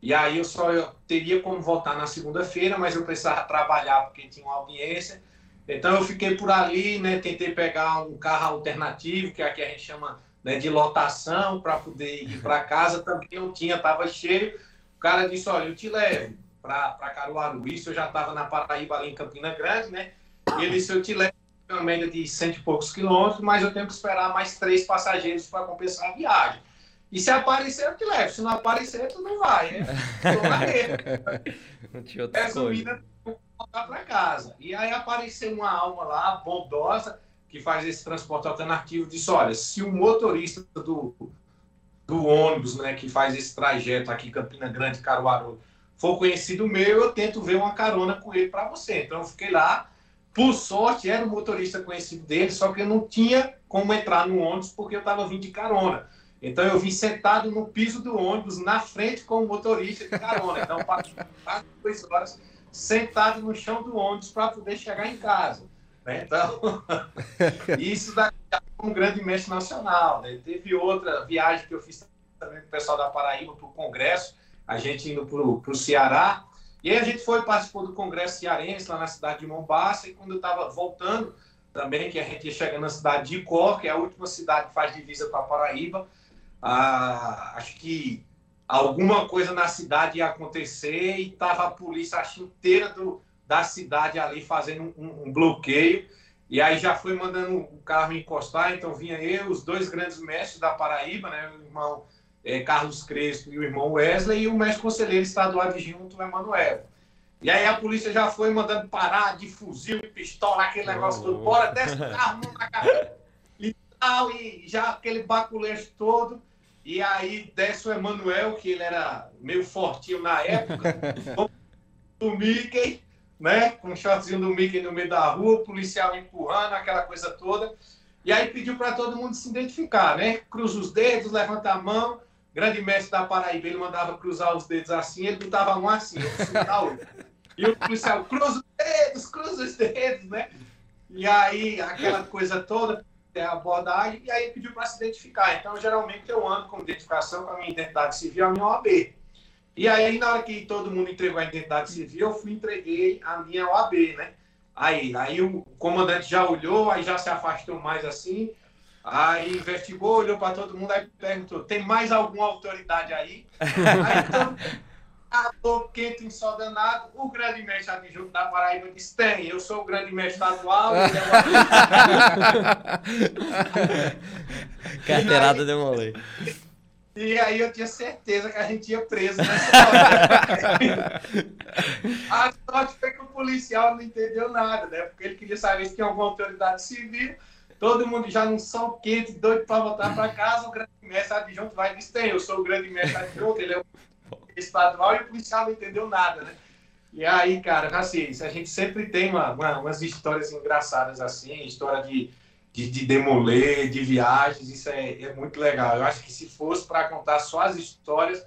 E aí eu só eu teria como voltar na segunda-feira, mas eu precisava trabalhar porque tinha uma audiência. Então eu fiquei por ali, né? Tentei pegar um carro alternativo, que aqui a gente chama né, de lotação, para poder ir para casa. Também não tinha, estava cheio. O cara disse: Olha, eu te levo para Caruaru. Isso eu já estava na Paraíba, ali em Campina Grande, né? E ele disse: Eu te levo uma média de cento e poucos quilômetros, mas eu tenho que esperar mais três passageiros para compensar a viagem. E se aparecer, eu te levo. Se não aparecer, tu não vai, né? não tinha outra voltar para casa. E aí apareceu uma alma lá, bondosa, que faz esse transporte alternativo, disse, olha, se o motorista do, do ônibus, né, que faz esse trajeto aqui, Campina Grande, Caruaru, for conhecido meu, eu tento ver uma carona com ele para você. Então eu fiquei lá, por sorte, era o motorista conhecido dele, só que eu não tinha como entrar no ônibus porque eu estava vindo de carona. Então eu vim sentado no piso do ônibus, na frente com o motorista de carona. Então passei duas horas sentado no chão do ônibus para poder chegar em casa. Né? Então, isso daqui um grande mestre nacional. Né? Teve outra viagem que eu fiz também com o pessoal da Paraíba para o Congresso, a gente indo para o Ceará. E aí a gente foi, participou do Congresso Cearense lá na cidade de Mombasa, e quando eu estava voltando também, que a gente ia chegar na cidade de Icó, que é a última cidade que faz divisa com a Paraíba, ah, acho que alguma coisa na cidade ia acontecer e estava a polícia acho, inteira do, da cidade ali fazendo um, um, bloqueio. E aí já foi mandando o carro encostar, então vinha eu, os dois grandes mestres da Paraíba, né, irmão é, Carlos Crespo e o irmão Wesley, e o mestre conselheiro estadual adjunto, o Emanuel. E aí a polícia já foi mandando parar de fuzil e pistola, aquele negócio oh. todo, bora, desce o carro, mão na cabeça. E tal, e já aquele baculejo todo. E aí desce o Emanuel, que ele era meio fortinho na época, do Mickey, né? Com um shortzinho do Mickey no meio da rua, o policial empurrando, aquela coisa toda. E aí pediu para todo mundo se identificar, né? Cruza os dedos, levanta a mão. Grande mestre da Paraíba, ele mandava cruzar os dedos assim, ele botava um assim, outro E o policial, cruza os dedos, cruza os dedos, né? E aí, aquela coisa toda a abordagem e aí pediu para se identificar. Então, geralmente, eu ando com identificação com a minha identidade civil, a minha OAB. E aí, na hora que todo mundo entregou a identidade civil, eu fui entreguei a minha OAB, né? Aí, aí o comandante já olhou, aí já se afastou mais assim, aí investigou, olhou para todo mundo, aí perguntou: tem mais alguma autoridade aí? aí então, Ator quente em só danado, o grande mestre adjunto da Paraíba disse: tem, eu sou o grande mestre estadual. Carteirada demolei. E aí eu tinha certeza que a gente ia preso nessa hora. a sorte foi que o policial não entendeu nada, né? Porque ele queria saber se tinha alguma autoridade civil. Todo mundo já num sol quente, doido para voltar para casa. O grande mestre adjunto vai e diz: tem, eu sou o grande mestre adjunto, ele é o estadual e o policial não entendeu nada, né? E aí, cara, assim, a gente sempre tem uma, uma, umas histórias engraçadas assim, história de de, de demoler, de viagens, isso é, é muito legal. Eu acho que se fosse para contar só as histórias,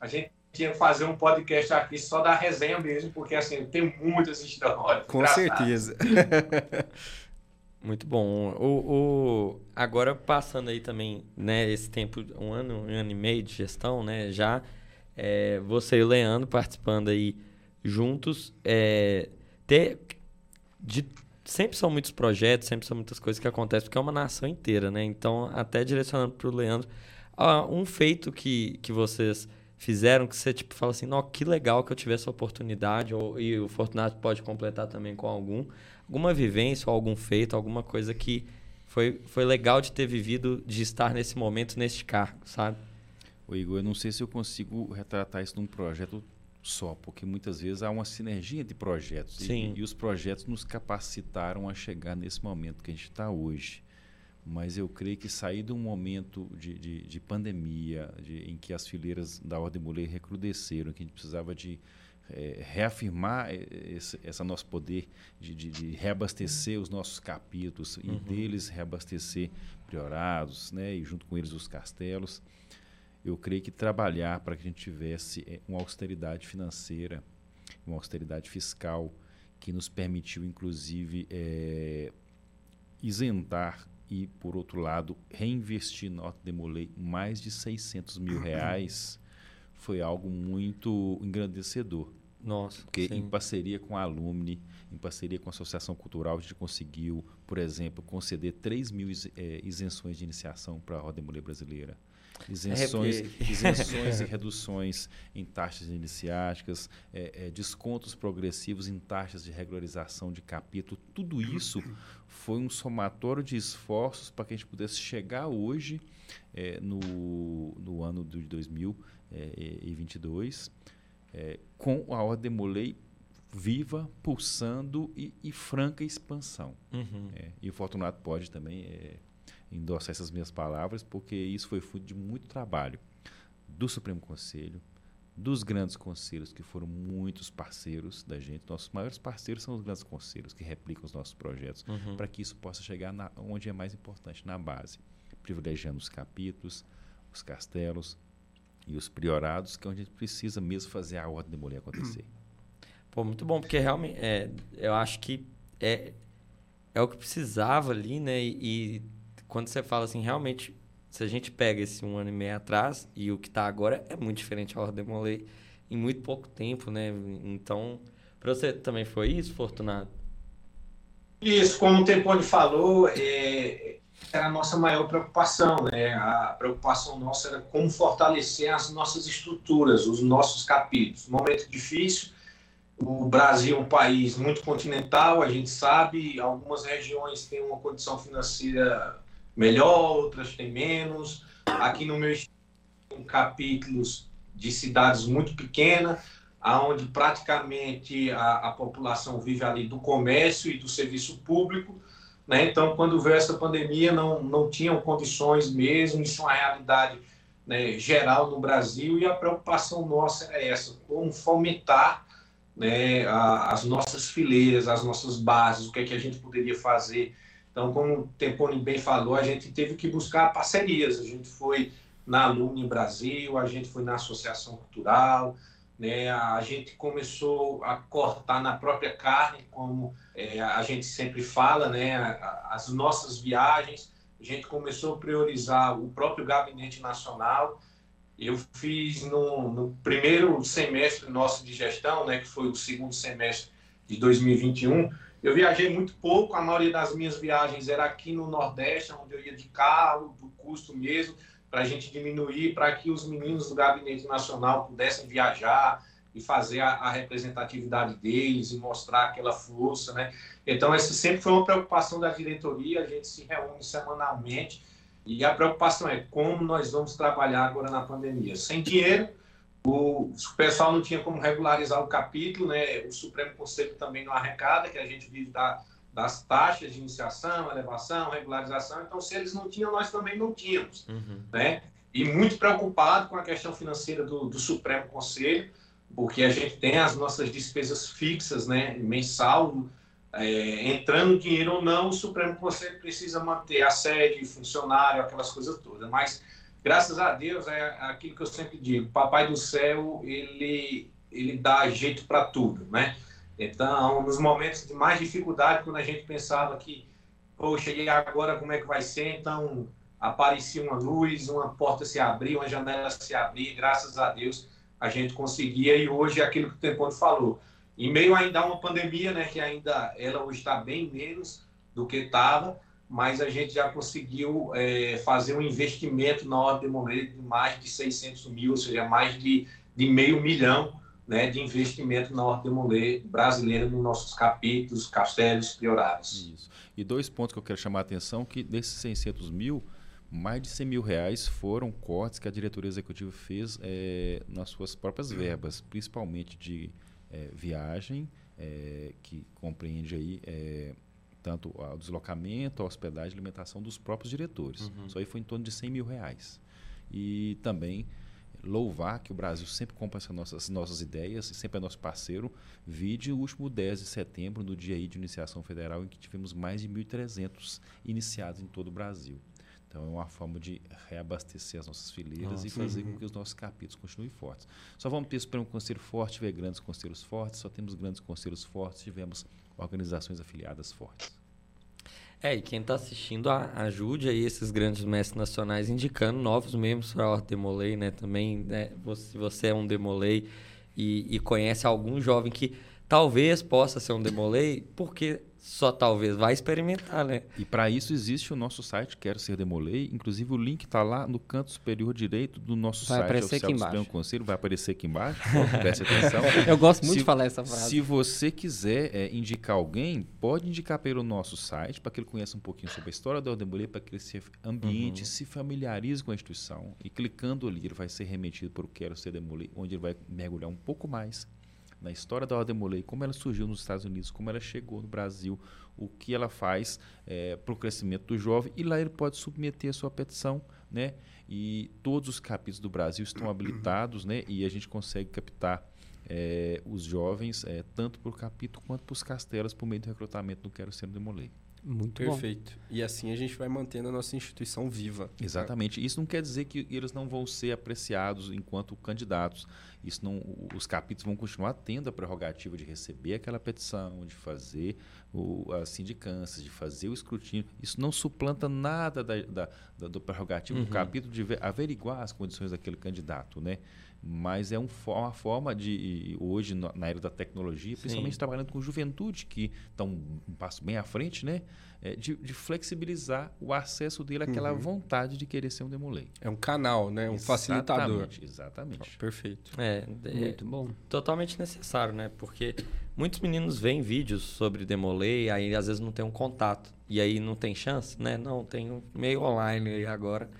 a gente tinha que fazer um podcast aqui só da resenha mesmo, porque assim, tem muitas histórias. Com certeza. Muito bom. O, o, agora passando aí também, né, esse tempo, um ano, um ano e meio de gestão, né, já é, você e o Leandro participando aí juntos, é, ter, de sempre são muitos projetos, sempre são muitas coisas que acontecem, porque é uma nação inteira, né? Então, até direcionando para o Leandro, um feito que, que vocês fizeram que você tipo fala assim, que legal que eu tive essa oportunidade, ou, e o Fortunato pode completar também com algum, alguma vivência ou algum feito, alguma coisa que foi, foi legal de ter vivido, de estar nesse momento, neste cargo, sabe? O Igor, eu não sei se eu consigo retratar isso num projeto só, porque muitas vezes há uma sinergia de projetos. Sim. E, e os projetos nos capacitaram a chegar nesse momento que a gente está hoje. Mas eu creio que sair de um momento de, de, de pandemia, de, em que as fileiras da Ordem Mulher recrudesceram, que a gente precisava de é, reafirmar esse, esse nosso poder de, de, de, reabastecer os nossos capítulos uhum. e deles reabastecer priorados, né, e junto com eles os castelos eu creio que trabalhar para que a gente tivesse é, uma austeridade financeira, uma austeridade fiscal, que nos permitiu, inclusive, é, isentar e, por outro lado, reinvestir na Horta Demolei mais de 600 mil reais, foi algo muito engrandecedor. Nossa, Porque sim. em parceria com a Alumni, em parceria com a Associação Cultural, a gente conseguiu, por exemplo, conceder 3 mil é, isenções de iniciação para a Roda Mulher Brasileira isenções, é isenções e reduções em taxas iniciáticas, é, é, descontos progressivos em taxas de regularização de capítulo. Tudo isso foi um somatório de esforços para que a gente pudesse chegar hoje, é, no, no ano de 2022, é, com a Ordem Molei viva, pulsando e, e franca expansão. Uhum. É, e o Fortunato pode também endossar essas minhas palavras, porque isso foi fruto de muito trabalho do Supremo Conselho, dos grandes conselhos, que foram muitos parceiros da gente. Nossos maiores parceiros são os grandes conselhos, que replicam os nossos projetos, uhum. para que isso possa chegar na, onde é mais importante, na base, privilegiando os capítulos, os castelos e os priorados, que é onde a gente precisa mesmo fazer a ordem de mulher acontecer. Pô, muito bom, porque realmente é, eu acho que é, é o que precisava ali, né? E, e quando você fala assim, realmente, se a gente pega esse um ano e meio atrás e o que está agora, é muito diferente a Ordem Molei em muito pouco tempo, né? Então, para você também foi isso, Fortunato? Isso, como o Tempone falou, é, era a nossa maior preocupação, né? A preocupação nossa era como fortalecer as nossas estruturas, os nossos capítulos. Momento difícil, o Brasil é um país muito continental, a gente sabe, algumas regiões têm uma condição financeira melhor, outras têm menos. Aqui no meu tem capítulos de cidades muito pequenas, aonde praticamente a, a, população vive ali do comércio e do serviço público. Né? Então, quando veio essa pandemia, não, não tinham condições mesmo, isso é uma realidade né, geral no Brasil, e a preocupação nossa é essa, como fomentar né, a, as nossas fileiras, as nossas bases, o que, é que a gente poderia fazer então, como o Tempone bem falou, a gente teve que buscar parcerias. A gente foi na Alumni Brasil, a gente foi na Associação Cultural, né? a gente começou a cortar na própria carne, como é, a gente sempre fala, né? as nossas viagens. A gente começou a priorizar o próprio Gabinete Nacional. Eu fiz no, no primeiro semestre nosso de gestão, né, que foi o segundo semestre de 2021, Eu viajei muito pouco, a maioria das minhas viagens era aqui no Nordeste, onde eu ia de carro, do custo mesmo, para a gente diminuir, para que os meninos do Gabinete Nacional pudessem viajar e fazer a, a, representatividade deles e mostrar aquela força, né? Então, essa sempre foi uma preocupação da diretoria, a gente se reúne semanalmente e a preocupação é como nós vamos trabalhar agora na pandemia. Sem dinheiro, o, o pessoal não tinha como regularizar o capítulo, né? O Supremo Conselho também não arrecada, que a gente vive da, das taxas de iniciação, elevação, regularização. Então, se eles não tinham, nós também não tínhamos, uhum. né? E muito preocupado com a questão financeira do, do, Supremo Conselho, porque a gente tem as nossas despesas fixas, né? Mensal, é, entrando dinheiro ou não, o Supremo Conselho precisa manter a sede, funcionário, aquelas coisas todas. Mas graças a Deus, é aquilo que eu sempre digo, Papai do Céu, ele, ele dá jeito para tudo, né? Então, nos momentos de mais dificuldade, quando a gente pensava que, poxa, e agora como é que vai ser? Então, aparecia uma luz, uma porta se abria, uma janela se abria, graças a Deus a gente conseguia, e hoje é aquilo que o Tempone falou, em meio ainda a uma pandemia, né, que ainda ela hoje está bem menos do que estava, mas a gente já conseguiu é, fazer um investimento na ordem de mais de 600 mil, ou seja, mais de, de meio milhão né, de investimento na ordem brasileira nos nossos capítulos, castelos, priorados. Isso. E dois pontos que eu quero chamar a atenção, que desses 600 mil, mais de 100 mil reais foram cortes que a diretoria executiva fez é, nas suas próprias verbas, principalmente de é, viagem, é, que compreende aí tanto o deslocamento, a hospedagem alimentação dos próprios diretores. Uhum. Isso aí foi em torno de 100 mil reais. E também louvar que o Brasil sempre compra essas nossas, nossas ideias e sempre é nosso parceiro. Vide o último 10 de setembro, no dia aí de iniciação federal, em que tivemos mais de 1.300 iniciados em todo o Brasil. Então é uma forma de reabastecer as nossas fileiras Nossa, e fazer uhum. com que os nossos capítulos continuem fortes. Só vamos ter um conselho forte, tiver grandes conselhos fortes, só temos grandes conselhos fortes, tivemos organizações afiliadas fortes. É, e quem está assistindo, ajude aí esses grandes mestres nacionais indicando novos membros para a Demolei, né? Também, né, se você é um Demolei e, e conhece algum jovem que talvez possa ser um Demolei, porque só talvez vai experimentar, né? E para isso existe o nosso site, Quero Ser Demolei. Inclusive o link está lá no canto superior direito do nosso vai site aparecer aqui embaixo. Conselho. Vai aparecer aqui embaixo. Preste atenção. Eu gosto muito se, de falar essa frase. Se você quiser é, indicar alguém, pode indicar pelo nosso site para que ele conheça um pouquinho sobre a história do Demolei, para que ele se ambiente, uhum. se familiarize com a instituição. E clicando ali, ele vai ser remetido para o Quero Ser Demolei, onde ele vai mergulhar um pouco mais na história da Ordem Molay, como ela surgiu nos Estados Unidos, como ela chegou no Brasil, o que ela faz é, para o crescimento do jovem, e lá ele pode submeter a sua petição, né? E todos os capítulos do Brasil estão habilitados, né? E a gente consegue captar é, os jovens, é, tanto por capítulo quanto para os castelos, por meio do recrutamento do Quero Ser Demolei. Muito Perfeito. Bom. E assim a gente vai mantendo a nossa instituição viva. Exatamente. Isso não quer dizer que eles não vão ser apreciados enquanto candidatos. Isso não, os capítulos vão continuar tendo a prerrogativa de receber aquela petição, de fazer o, as sindicâncias, de fazer o escrutínio. Isso não suplanta nada da, da, da do prerrogativo uhum. do capítulo de averiguar as condições daquele candidato, né? Mas é um, uma forma de, hoje, na era da tecnologia, principalmente Sim. trabalhando com juventude, que está um, passo bem à frente, né? É, de, de, flexibilizar o acesso dele àquela uhum. vontade de querer ser um demolei. É um canal, né? Um facilitador. Exatamente. Oh, perfeito. É, é, muito bom. Totalmente necessário, né? Porque muitos meninos veem vídeos sobre demolei, aí às vezes não tem um contato. E aí não tem chance, né? Não, tem um meio online aí agora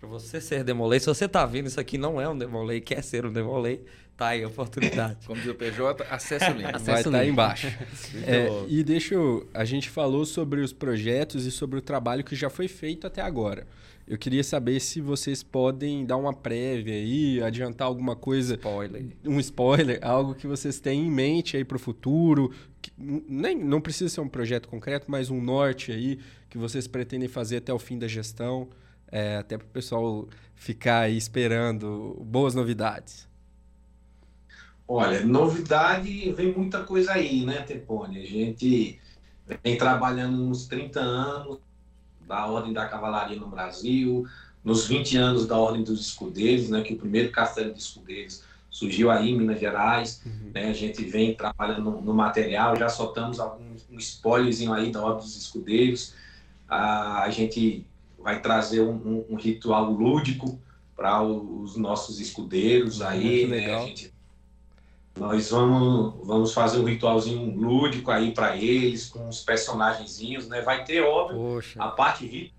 para você ser Demolei, se você tá vendo isso aqui não é um Demolei, quer ser um Demolei, tá aí a oportunidade. Como diz o PJ, acesse o link. Acesse Vai estar tá embaixo. é, e deixa eu... A gente falou sobre os projetos e sobre o trabalho que já foi feito até agora. Eu queria saber se vocês podem dar uma prévia aí, adiantar alguma coisa. Spoiler. Um spoiler, algo que vocês têm em mente aí para o futuro. Que, nem, não precisa ser um projeto concreto, mas um norte aí que vocês pretendem fazer até o fim da gestão é, até para o pessoal ficar aí esperando boas novidades. Olha, novidade, vem muita coisa aí, né, Tepone? A gente vem trabalhando uns 30 anos da Ordem da Cavalaria no Brasil, nos 20 anos da Ordem dos Escudeiros, né, que o primeiro castelo de escudeiros surgiu aí em Minas Gerais, uhum. né? A gente vem trabalhando no, no material, já soltamos algum um spoilerzinho aí da Ordem dos Escudeiros. a gente vai trazer um, um, um ritual lúdico para os nossos escudeiros aí, Muito né? legal. Gente, nós vamos, vamos fazer um ritualzinho lúdico aí para eles, com os personagenzinhos, né? Vai ter, óbvio, Poxa. a parte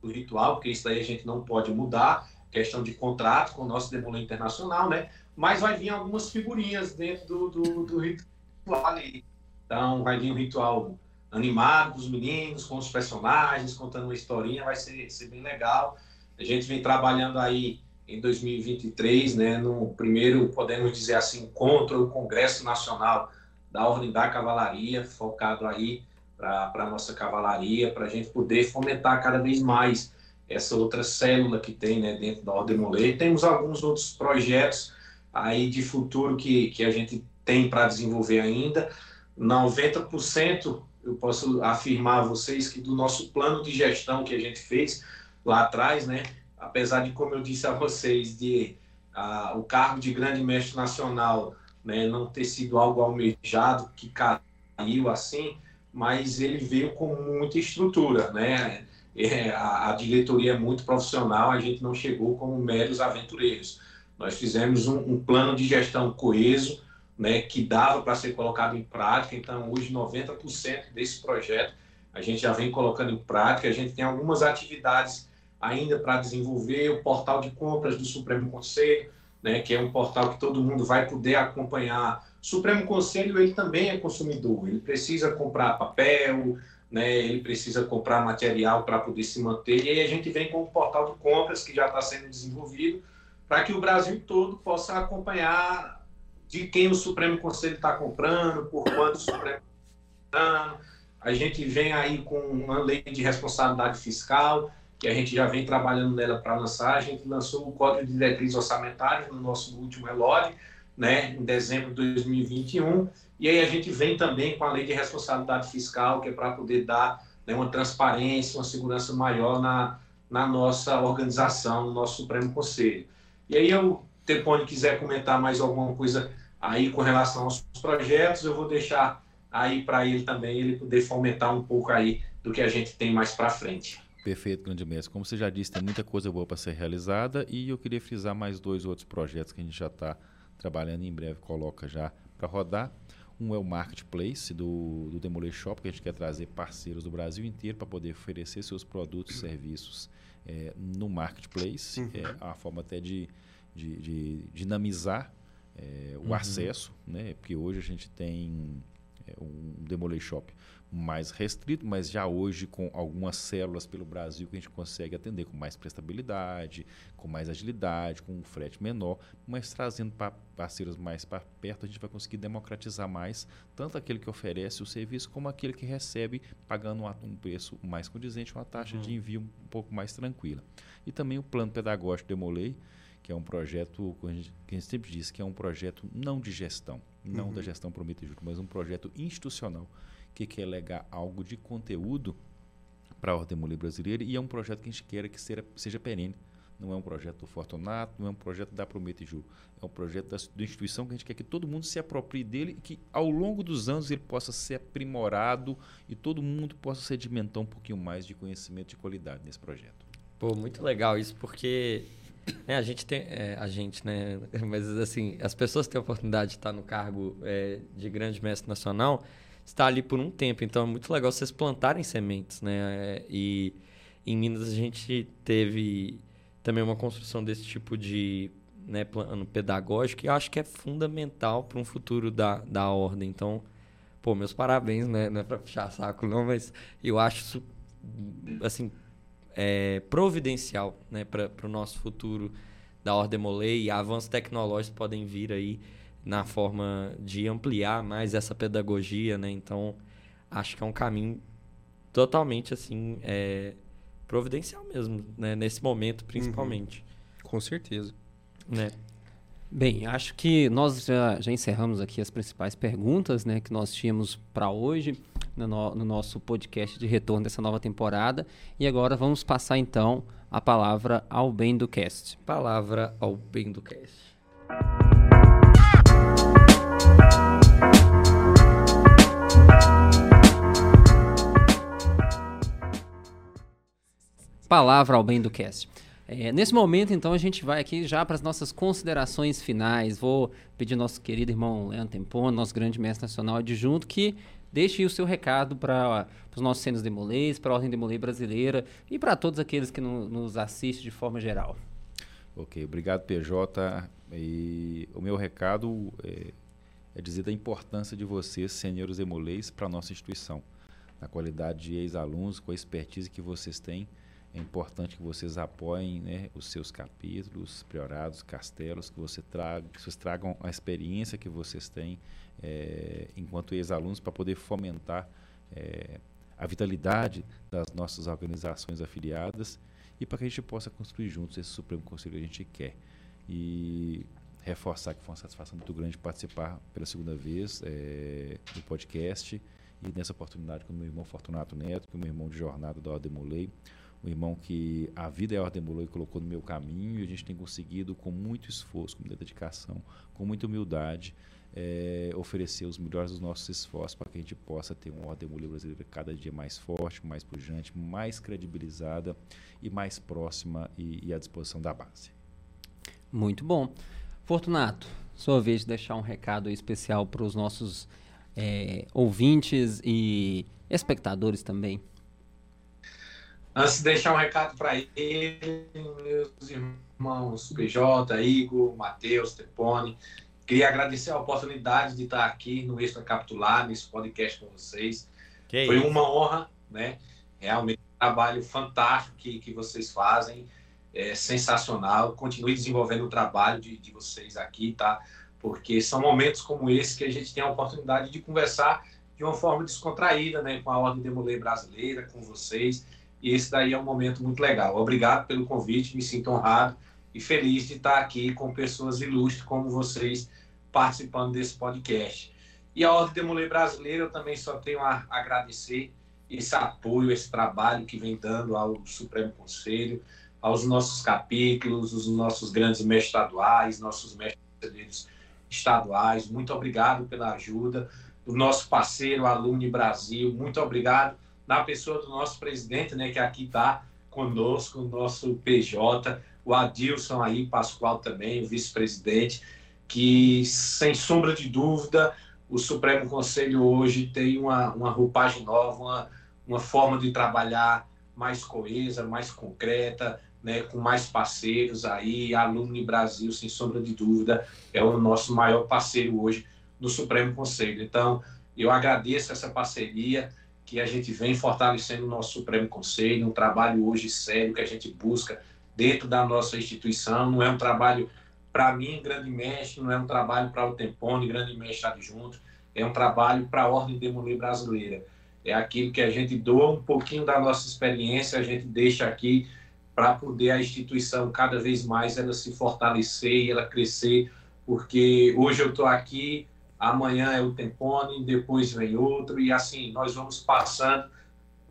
do ritual, porque isso aí a gente não pode mudar, questão de contrato com o nosso Demolê Internacional, né? Mas vai vir algumas figurinhas dentro do, do, do ritual ali. Então, vai vir um ritual animado dos meninos, com os personagens, contando uma historinha, vai ser, ser bem legal. A gente vem trabalhando aí em 2023, né, no primeiro, podemos dizer assim, encontro, o Congresso Nacional da Ordem da Cavalaria, focado aí para a nossa cavalaria, para a gente poder fomentar cada vez mais essa outra célula que tem né, dentro da Ordem Molê. Temos alguns outros projetos aí de futuro que, que a gente tem para desenvolver ainda. 90% eu posso afirmar a vocês que do nosso plano de gestão que a gente fez lá atrás, né, apesar de, como eu disse a vocês, de uh, o cargo de grande mestre nacional né, não ter sido algo almejado, que caiu assim, mas ele veio com muita estrutura, né? É, a, a, diretoria é muito profissional, a gente não chegou como meros aventureiros. Nós fizemos um, um plano de gestão coeso, né, que dava para ser colocado em prática. Então, hoje, 90% desse projeto a gente já vem colocando em prática. A gente tem algumas atividades ainda para desenvolver, o portal de compras do Supremo Conselho, né, que é um portal que todo mundo vai poder acompanhar. O Supremo Conselho ele também é consumidor, ele precisa comprar papel, né, ele precisa comprar material para poder se manter. E aí a gente vem com o portal de compras que já está sendo desenvolvido para que o Brasil todo possa acompanhar de quem o Supremo Conselho está comprando, por quanto o Supremo está comprando. A gente vem aí com uma lei de responsabilidade fiscal, que a gente já vem trabalhando nela para lançar. A gente lançou o Código de Diretrizes Orçamentárias no nosso último relógio, né, em dezembro de 2021. E aí a gente vem também com a Lei de Responsabilidade Fiscal, que é para poder dar né, uma transparência, uma segurança maior na, na nossa organização, no nosso Supremo Conselho. E aí, eu, Tepone, quiser comentar mais alguma coisa aí com relação aos projetos, eu vou deixar aí para ele também, ele poder fomentar um pouco aí do que a gente tem mais para frente. Perfeito, grande mestre. Como você já disse, tem muita coisa boa para ser realizada e eu queria frisar mais dois outros projetos que a gente já está trabalhando e em breve coloca já para rodar. Um é o Marketplace do, do Demolay Shop, que a gente quer trazer parceiros do Brasil inteiro para poder oferecer seus produtos e serviços é, no Marketplace. Uhum. É a forma até de, de, de dinamizar é, o uhum. acesso, né? porque hoje a gente tem é, um Demolay Shop mais restrito, mas já hoje com algumas células pelo Brasil que a gente consegue atender com mais prestabilidade, com mais agilidade, com um frete menor, mas trazendo para parceiros mais para perto, a gente vai conseguir democratizar mais tanto aquele que oferece o serviço como aquele que recebe pagando um preço mais condizente, uma taxa uhum. de envio um pouco mais tranquila. E também o plano pedagógico Demolei, que é um projeto que a, gente, sempre diz que é um projeto não de gestão, não uhum. da gestão prometa juros, mas um projeto institucional que quer legar algo de conteúdo para a Ordem Mulher Brasileira e é um projeto que a gente quer que seja, seja perene. Não é um projeto do Fortunato, não é um projeto da Promete Juro. É um projeto da, da, instituição que a gente quer que todo mundo se aproprie dele e que ao longo dos anos ele possa ser aprimorado e todo mundo possa sedimentar um pouquinho mais de conhecimento de qualidade nesse projeto. Pô, muito legal isso, porque é, a gente tem. É, a gente, né? Mas assim, as pessoas têm a oportunidade de estar no cargo é, de grande mestre nacional está ali por um tempo. Então é muito legal vocês plantarem sementes, né? E em Minas a gente teve também uma construção desse tipo de né, plano pedagógico que eu acho que é fundamental para um futuro da, da ordem. Então, pô, meus parabéns, né? Não é para puxar saco não, mas eu acho isso, assim, é, providencial né, para o nosso futuro da Ordem Molei e avanços tecnológicos podem vir aí na forma de ampliar mais essa pedagogia, né? Então, acho que é um caminho totalmente assim é, providencial mesmo, né? Nesse momento, principalmente. Uhum. Com certeza. Né? Bem, acho que nós já, já, encerramos aqui as principais perguntas né, que nós tínhamos para hoje no, no nosso podcast de retorno dessa nova temporada. E agora vamos passar então a palavra ao bem do cast. Palavra ao bem do cast. Palavra ao bem do cast. É, nesse momento, então, a gente vai aqui já para as nossas considerações finais. Vou pedir ao nosso querido irmão Leandro Tempon, nosso grande mestre nacional adjunto, que deixe o seu recado para os nossos cenos demolês, para a Ordem Demolê brasileira e para todos aqueles que no, nos assistem de forma geral. Ok, obrigado PJ. E o meu recado é, é dizer da importância de vocês, senhores demolês, para a nossa instituição. Na qualidade de ex-alunos, com a expertise que vocês têm, é importante que vocês apoiem né, os seus capítulos, priorados, castelos, que, você traga, que vocês tragam a experiência que vocês têm é, enquanto ex-alunos para poder fomentar é, a vitalidade das nossas organizações afiliadas e para que a gente possa construir juntos esse Supremo Conselho que a gente quer. E reforçar que foi uma satisfação muito grande participar pela segunda vez é, do podcast e nessa oportunidade com meu irmão Fortunato Neto, o meu irmão de jornada da Ordem Molei, um irmão que a vida é Ordem Molei colocou no meu caminho e a gente tem conseguido com muito esforço, com muita dedicação, com muita humildade, é, oferecer os melhores dos nossos esforços para que a gente possa ter uma Ordem Molei brasileira cada dia mais forte, mais pujante, mais credibilizada e mais próxima e, e à disposição da base. Muito bom. Fortunato, sua vez de deixar um recado especial para os nossos é, ouvintes e espectadores também. Antes de deixar um recado para ele, meus irmãos PJ, Igor, Matheus, Tepone, queria agradecer a oportunidade de estar aqui no Extra Capitular, nesse podcast com vocês. Que Foi isso? uma honra, né? Realmente um trabalho fantástico que, que vocês fazem, é sensacional. Continue desenvolvendo o trabalho de, de vocês aqui, tá? porque são momentos como esse que a gente tem a oportunidade de conversar de uma forma descontraída, né, com a Ordem Demolê Brasileira, com vocês, e esse daí é um momento muito legal. Obrigado pelo convite, me sinto honrado e feliz de estar aqui com pessoas ilustres como vocês participando desse podcast. E a Ordem Demolê Brasileira, eu também só tenho a agradecer esse apoio, esse trabalho que vem dando ao Supremo Conselho, aos nossos capítulos, os nossos grandes mestres estaduais, nossos mestres estaduais. Muito obrigado pela ajuda do nosso parceiro Alumni Brasil. Muito obrigado na pessoa do nosso presidente, né, que aqui está conosco, o nosso PJ, o Adilson aí, Pascoal também, o vice-presidente, que sem sombra de dúvida o Supremo Conselho hoje tem uma, uma roupagem nova, uma, uma forma de trabalhar mais coesa, mais concreta, né, com mais parceiros aí, Alumni Brasil, sem sombra de dúvida, é o nosso maior parceiro hoje no Supremo Conselho. Então, eu agradeço essa parceria que a gente vem fortalecendo o nosso Supremo Conselho, um trabalho hoje sério que a gente busca dentro da nossa instituição, não é um trabalho para mim, grande mestre, não é um trabalho para o Tempone, grande mestre adjunto, é um trabalho para a Ordem de Mulher Brasileira. É aquilo que a gente doa um pouquinho da nossa experiência, a gente deixa aqui para poder a instituição cada vez mais ela se fortalecer ela crescer, porque hoje eu estou aqui, amanhã é o Tempone, depois vem outro, e assim nós vamos passando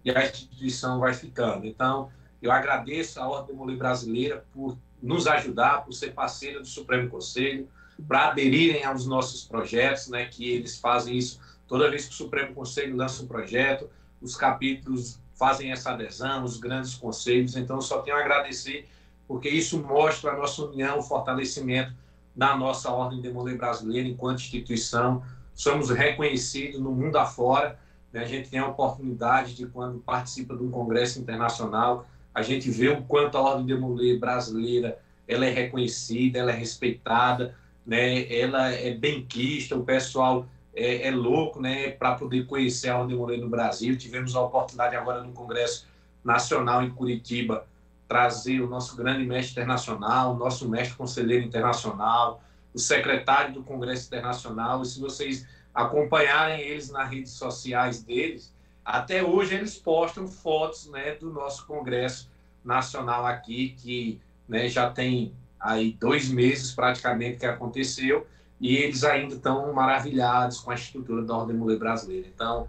e a instituição vai ficando. Então, eu agradeço a Ordem Mulher Brasileira por nos ajudar, por ser parceira do Supremo Conselho, para aderirem aos nossos projetos, né, que eles fazem isso toda vez que o Supremo Conselho lança um projeto, os capítulos fazem essa adesão, os grandes conselhos. Então, só tenho a agradecer, porque isso mostra a nossa união, o fortalecimento da nossa Ordem de Mulher Brasileira enquanto instituição. Somos reconhecidos no mundo afora. Né? A gente tem a oportunidade de, quando participa de um congresso internacional, a gente vê o quanto a Ordem de Mulher Brasileira ela é reconhecida, ela é respeitada, né? ela é bem quista, o pessoal é, é louco, né, para poder conhecer a Ordem Moreira no Brasil. Tivemos a oportunidade agora no Congresso Nacional em Curitiba trazer o nosso grande mestre internacional, o nosso mestre conselheiro internacional, o secretário do Congresso Internacional. E se vocês acompanharem eles nas redes sociais deles, até hoje eles postam fotos, né, do nosso Congresso Nacional aqui, que né, já tem aí dois meses praticamente que aconteceu e eles ainda estão maravilhados com a estrutura da Ordem Mulher Brasileira. Então,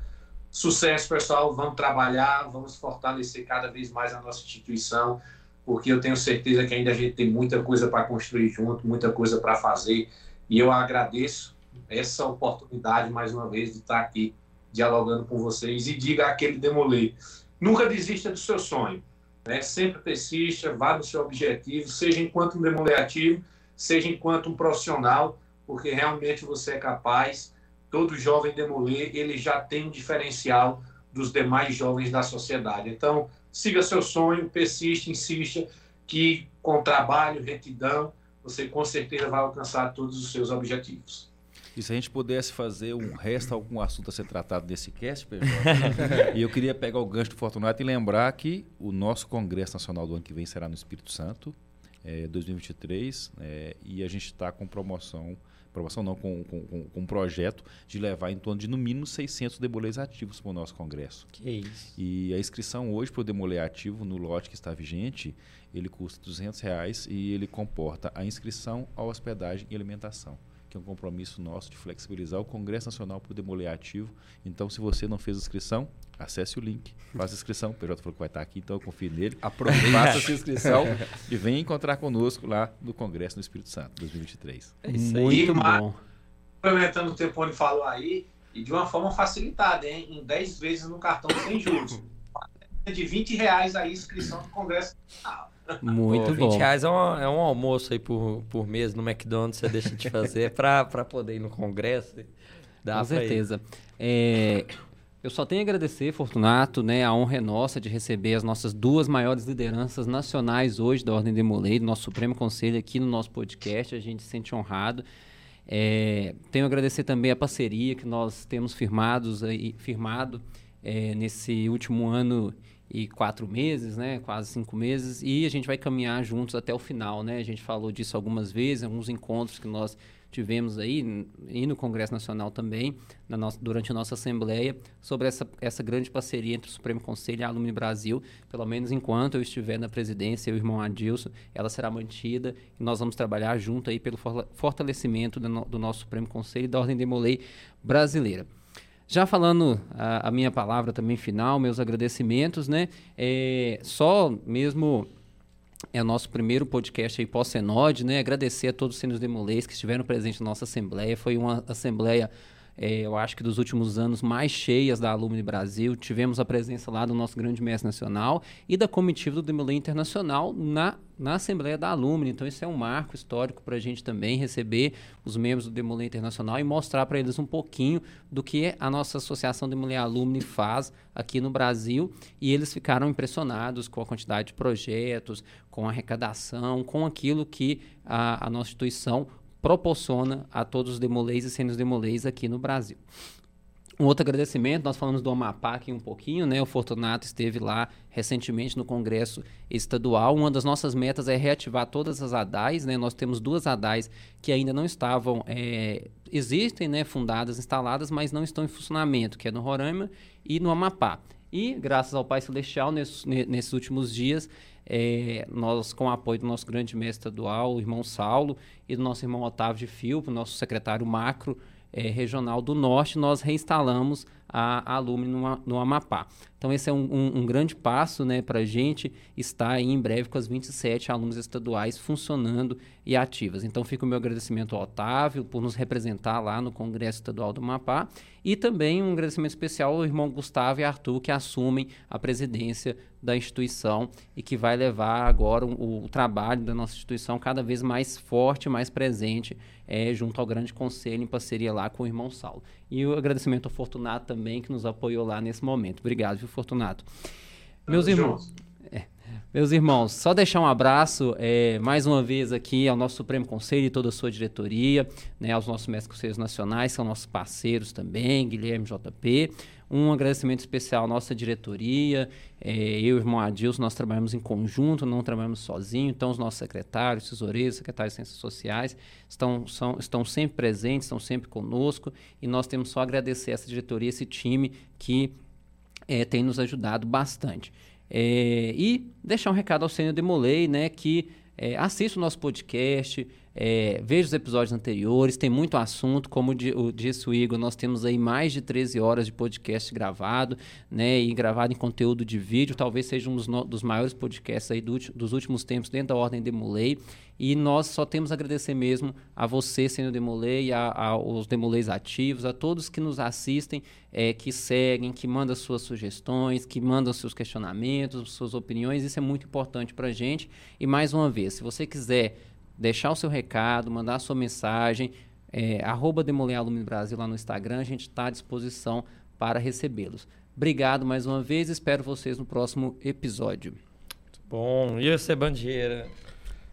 sucesso, pessoal. Vamos trabalhar, vamos fortalecer cada vez mais a nossa instituição, porque eu tenho certeza que ainda a gente tem muita coisa para construir junto, muita coisa para fazer. E eu agradeço essa oportunidade, mais uma vez, de estar aqui dialogando com vocês. E diga àquele demolê: nunca desista do seu sonho. Né? Sempre persista, vá no seu objetivo, seja enquanto um demolei ativo, seja enquanto um profissional, porque realmente você é capaz. Todo jovem demolê, ele já tem um diferencial dos demais jovens da sociedade. Então, siga seu sonho, persista, insista, que com trabalho, retidão, você com certeza vai alcançar todos os seus objetivos. E se a gente pudesse fazer um resto, algum assunto a ser tratado desse cast, PJ, e eu queria pegar o gancho do Fortunato e lembrar que o nosso Congresso Nacional do ano que vem será no Espírito Santo, é, 2023, é, e a gente está com promoção, promoção não, com, com, com, com, um projeto de levar em torno de no mínimo 600 demolês ativos para o nosso Congresso. Que isso. E a inscrição hoje para o demolê ativo no lote que está vigente, ele custa 200 reais e ele comporta a inscrição, a hospedagem e alimentação que é um compromisso nosso de flexibilizar o Congresso Nacional para o Demoler Ativo. Então, se você não fez inscrição, acesse o link, faça inscrição. O PJ falou que vai estar aqui, então eu confio nele. Aproveite. Faça sua inscrição e venha encontrar conosco lá no Congresso no Espírito Santo, 2023. É isso aí. Muito bom. Complementando o que o Tempone falou aí, e de uma forma facilitada, hein? em 10 vezes no cartão sem juros. De 20 reais a inscrição do Congresso Nacional. Muito Pô, 20 bom. reais é, uma, é um almoço aí por, por mês no McDonald's, você deixa de fazer para poder ir no congresso. Dá Com certeza. É, eu só tenho a agradecer, Fortunato, né? A honra é nossa de receber as nossas duas maiores lideranças nacionais hoje da Ordem Demolei, do nosso Supremo Conselho aqui no nosso podcast. A gente se sente honrado. É, tenho a agradecer também a parceria que nós temos firmados aí, firmado é, nesse último ano e quatro meses, né? Quase cinco meses. E a gente vai caminhar juntos até o final, né? A gente falou disso algumas vezes, alguns encontros que nós tivemos aí e no Congresso Nacional também, na nossa, durante a nossa Assembleia, sobre essa, essa grande parceria entre o Supremo Conselho e a Alumni Brasil. Pelo menos enquanto eu estiver na presidência, o irmão Adilson, ela será mantida e nós vamos trabalhar junto aí pelo fortalecimento do, do nosso Supremo Conselho e da Ordem de Molay brasileira. Já falando a, a, minha palavra também final, meus agradecimentos, né? É, só mesmo é o nosso primeiro podcast aí pós-Senod, né? Agradecer a todos os senos demolês que estiveram presentes na nossa assembleia. Foi uma assembleia é, eu acho que dos últimos anos mais cheias da Alumni Brasil. Tivemos a presença lá do nosso grande mestre nacional e da comitiva do Demolay Internacional na, na Assembleia da Alumni. Então, isso é um marco histórico para a gente também receber os membros do Demolay Internacional e mostrar para eles um pouquinho do que a nossa Associação Demolay Alumni faz aqui no Brasil. E eles ficaram impressionados com a quantidade de projetos, com a arrecadação, com aquilo que a, a nossa instituição proporciona a todos os demolês e sênios demolês aqui no Brasil. Um outro agradecimento, nós falamos do Amapá aqui um pouquinho, né? O Fortunato esteve lá recentemente no Congresso Estadual. Uma das nossas metas é reativar todas as ADAIs, né? Nós temos duas ADAIs que ainda não estavam, é, existem, né? Fundadas, instaladas, mas não estão em funcionamento, que é no Roraima e no Amapá. E, graças ao Pai Celestial, nesses, nesses últimos dias, é, nós, com o apoio do nosso grande mestre estadual, o irmão Saulo, e do nosso irmão Otávio de Filpo, nosso secretário macro é, regional do Norte, nós reinstalamos a, a Alumni no, no Amapá. Então, esse é um, um, um grande passo né, para a gente estar aí em breve com as 27 alunos estaduais funcionando e ativas. Então, fica o meu agradecimento ao Otávio por nos representar lá no Congresso Estadual do Amapá e também um agradecimento especial ao irmão Gustavo e Arthur, que assumem a presidência da instituição e que vai levar agora o, o trabalho da nossa instituição cada vez mais forte, mais presente é, junto ao grande conselho, em parceria lá com o irmão Saulo. E o agradecimento ao Fortunato também, que nos apoiou lá nesse momento. Obrigado, viu, Fortunato? Meus irmãos. É, meus irmãos, só deixar um abraço é, mais uma vez aqui ao nosso Supremo Conselho e toda a sua diretoria, né, aos nossos mestres conselhos nacionais, que são nossos parceiros também, Guilherme JP. Um agradecimento especial à nossa diretoria, é, eu e o irmão Adilson, nós trabalhamos em conjunto, não trabalhamos sozinhos, então os nossos secretários, tesoureiros, secretários de Ciências Sociais estão, são, estão sempre presentes, estão sempre conosco e nós temos só a agradecer essa diretoria, esse time que é, tem nos ajudado bastante. É, e deixar um recado ao Senhor Demolei, né, que é, assista o nosso podcast, É, veja os episódios anteriores, tem muito assunto. Como o disse o Igor, nós temos aí mais de 13 horas de podcast gravado, né? E gravado em conteúdo de vídeo. Talvez seja um dos, no, dos maiores podcasts aí do, dos últimos tempos dentro da Ordem Demolei. E nós só temos a agradecer mesmo a você, sendo Demolei, a, aos Demoleis ativos, a todos que nos assistem, é, que seguem, que mandam suas sugestões, que mandam seus questionamentos, suas opiniões. Isso é muito importante para a gente. E mais uma vez, se você quiser deixar o seu recado, mandar a sua mensagem, é, arroba Brasil lá no Instagram, a gente está à disposição para recebê-los. Obrigado mais uma vez, espero vocês no próximo episódio. Bom, e você, Bandeira?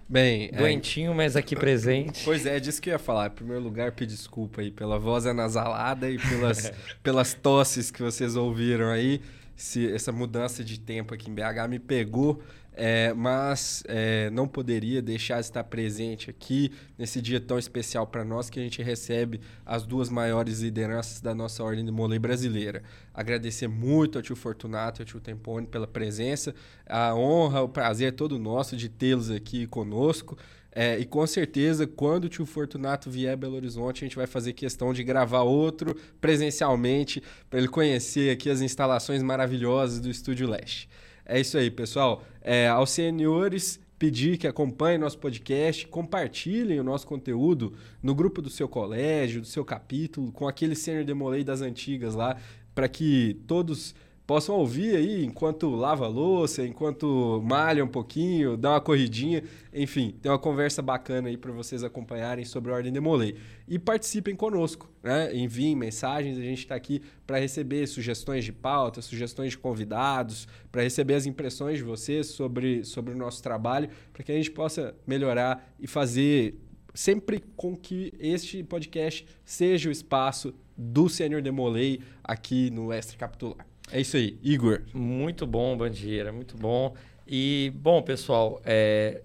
Bem, é, doentinho, é... mas aqui presente. Pois é, disse que eu ia falar. Em primeiro lugar, pedir desculpa aí pela voz anasalada e pelas, pelas tosses que vocês ouviram aí. Se essa mudança de tempo aqui em BH me pegou é, mas é, não poderia deixar de estar presente aqui nesse dia tão especial para nós que a gente recebe as duas maiores lideranças da nossa ordem de molei brasileira. Agradecer muito ao tio Fortunato e ao tio Tempone pela presença. A honra, o prazer é todo nosso de tê-los aqui conosco. É, e com certeza, quando o tio Fortunato vier a Belo Horizonte, a gente vai fazer questão de gravar outro presencialmente para ele conhecer aqui as instalações maravilhosas do Estúdio Leste. É isso aí, pessoal. É, aos senhores, pedir que acompanhem nosso podcast, compartilhem o nosso conteúdo no grupo do seu colégio, do seu capítulo, com aquele sênior demolei das antigas lá, para que todos possam ouvir aí enquanto lava louça, enquanto malha um pouquinho, dá uma corridinha, enfim, tem uma conversa bacana aí para vocês acompanharem sobre a Ordem de Molay. E participem conosco, né? Enviem mensagens, a gente está aqui para receber sugestões de pauta, sugestões de convidados, para receber as impressões de vocês sobre, sobre o nosso trabalho, para que a gente possa melhorar e fazer sempre com que este podcast seja o espaço do Sênior Demolei aqui no Extra Capitular. É isso aí, Igor. Muito bom, Bandeira, muito bom. E, bom, pessoal, é,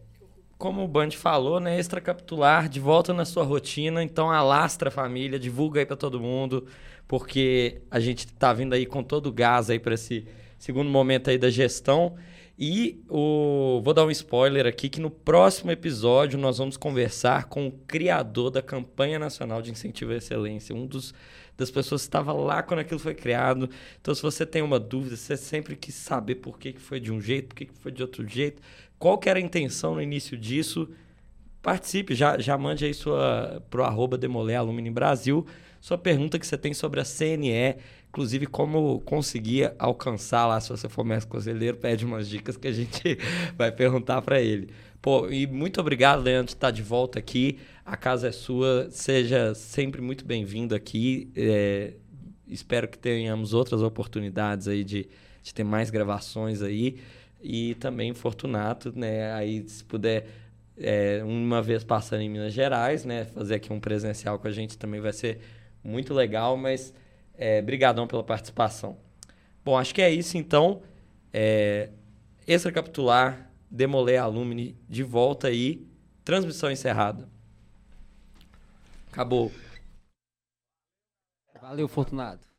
como o Band falou, né, extracapitular, de volta na sua rotina, então alastra a família, divulga aí para todo mundo, porque a gente tá vindo aí com todo o gás aí para esse segundo momento aí da gestão. E o, vou dar um spoiler aqui que no próximo episódio nós vamos conversar com o criador da campanha nacional de incentivo à excelência, um dos das pessoas que estava lá quando aquilo foi criado. Então, se você tem uma dúvida, você sempre quis saber por que, que foi de um jeito, por que, que foi de outro jeito, qual que era a intenção no início disso, participe, já, já mande aí sua pro arroba Demolé Alumínio Brasil, sua pergunta que você tem sobre a CNE, inclusive como conseguir alcançar lá, se você for mestre conselheiro, pede umas dicas que a gente vai perguntar para ele. Pô, e muito obrigado, Leandro, de estar de volta aqui. A casa é sua. Seja sempre muito bem-vindo aqui. É, espero que tenhamos outras oportunidades aí de, de ter mais gravações aí. E também Fortunato, né? Aí, se puder, é, uma vez passando em Minas Gerais, né? Fazer aqui um presencial com a gente também vai ser muito legal. Mas, é, brigadão pela participação. Bom, acho que é isso, então. É, extracapitular Demolé Alumni de volta aí. Transmissão encerrada. Acabou. Valeu, Fortunado.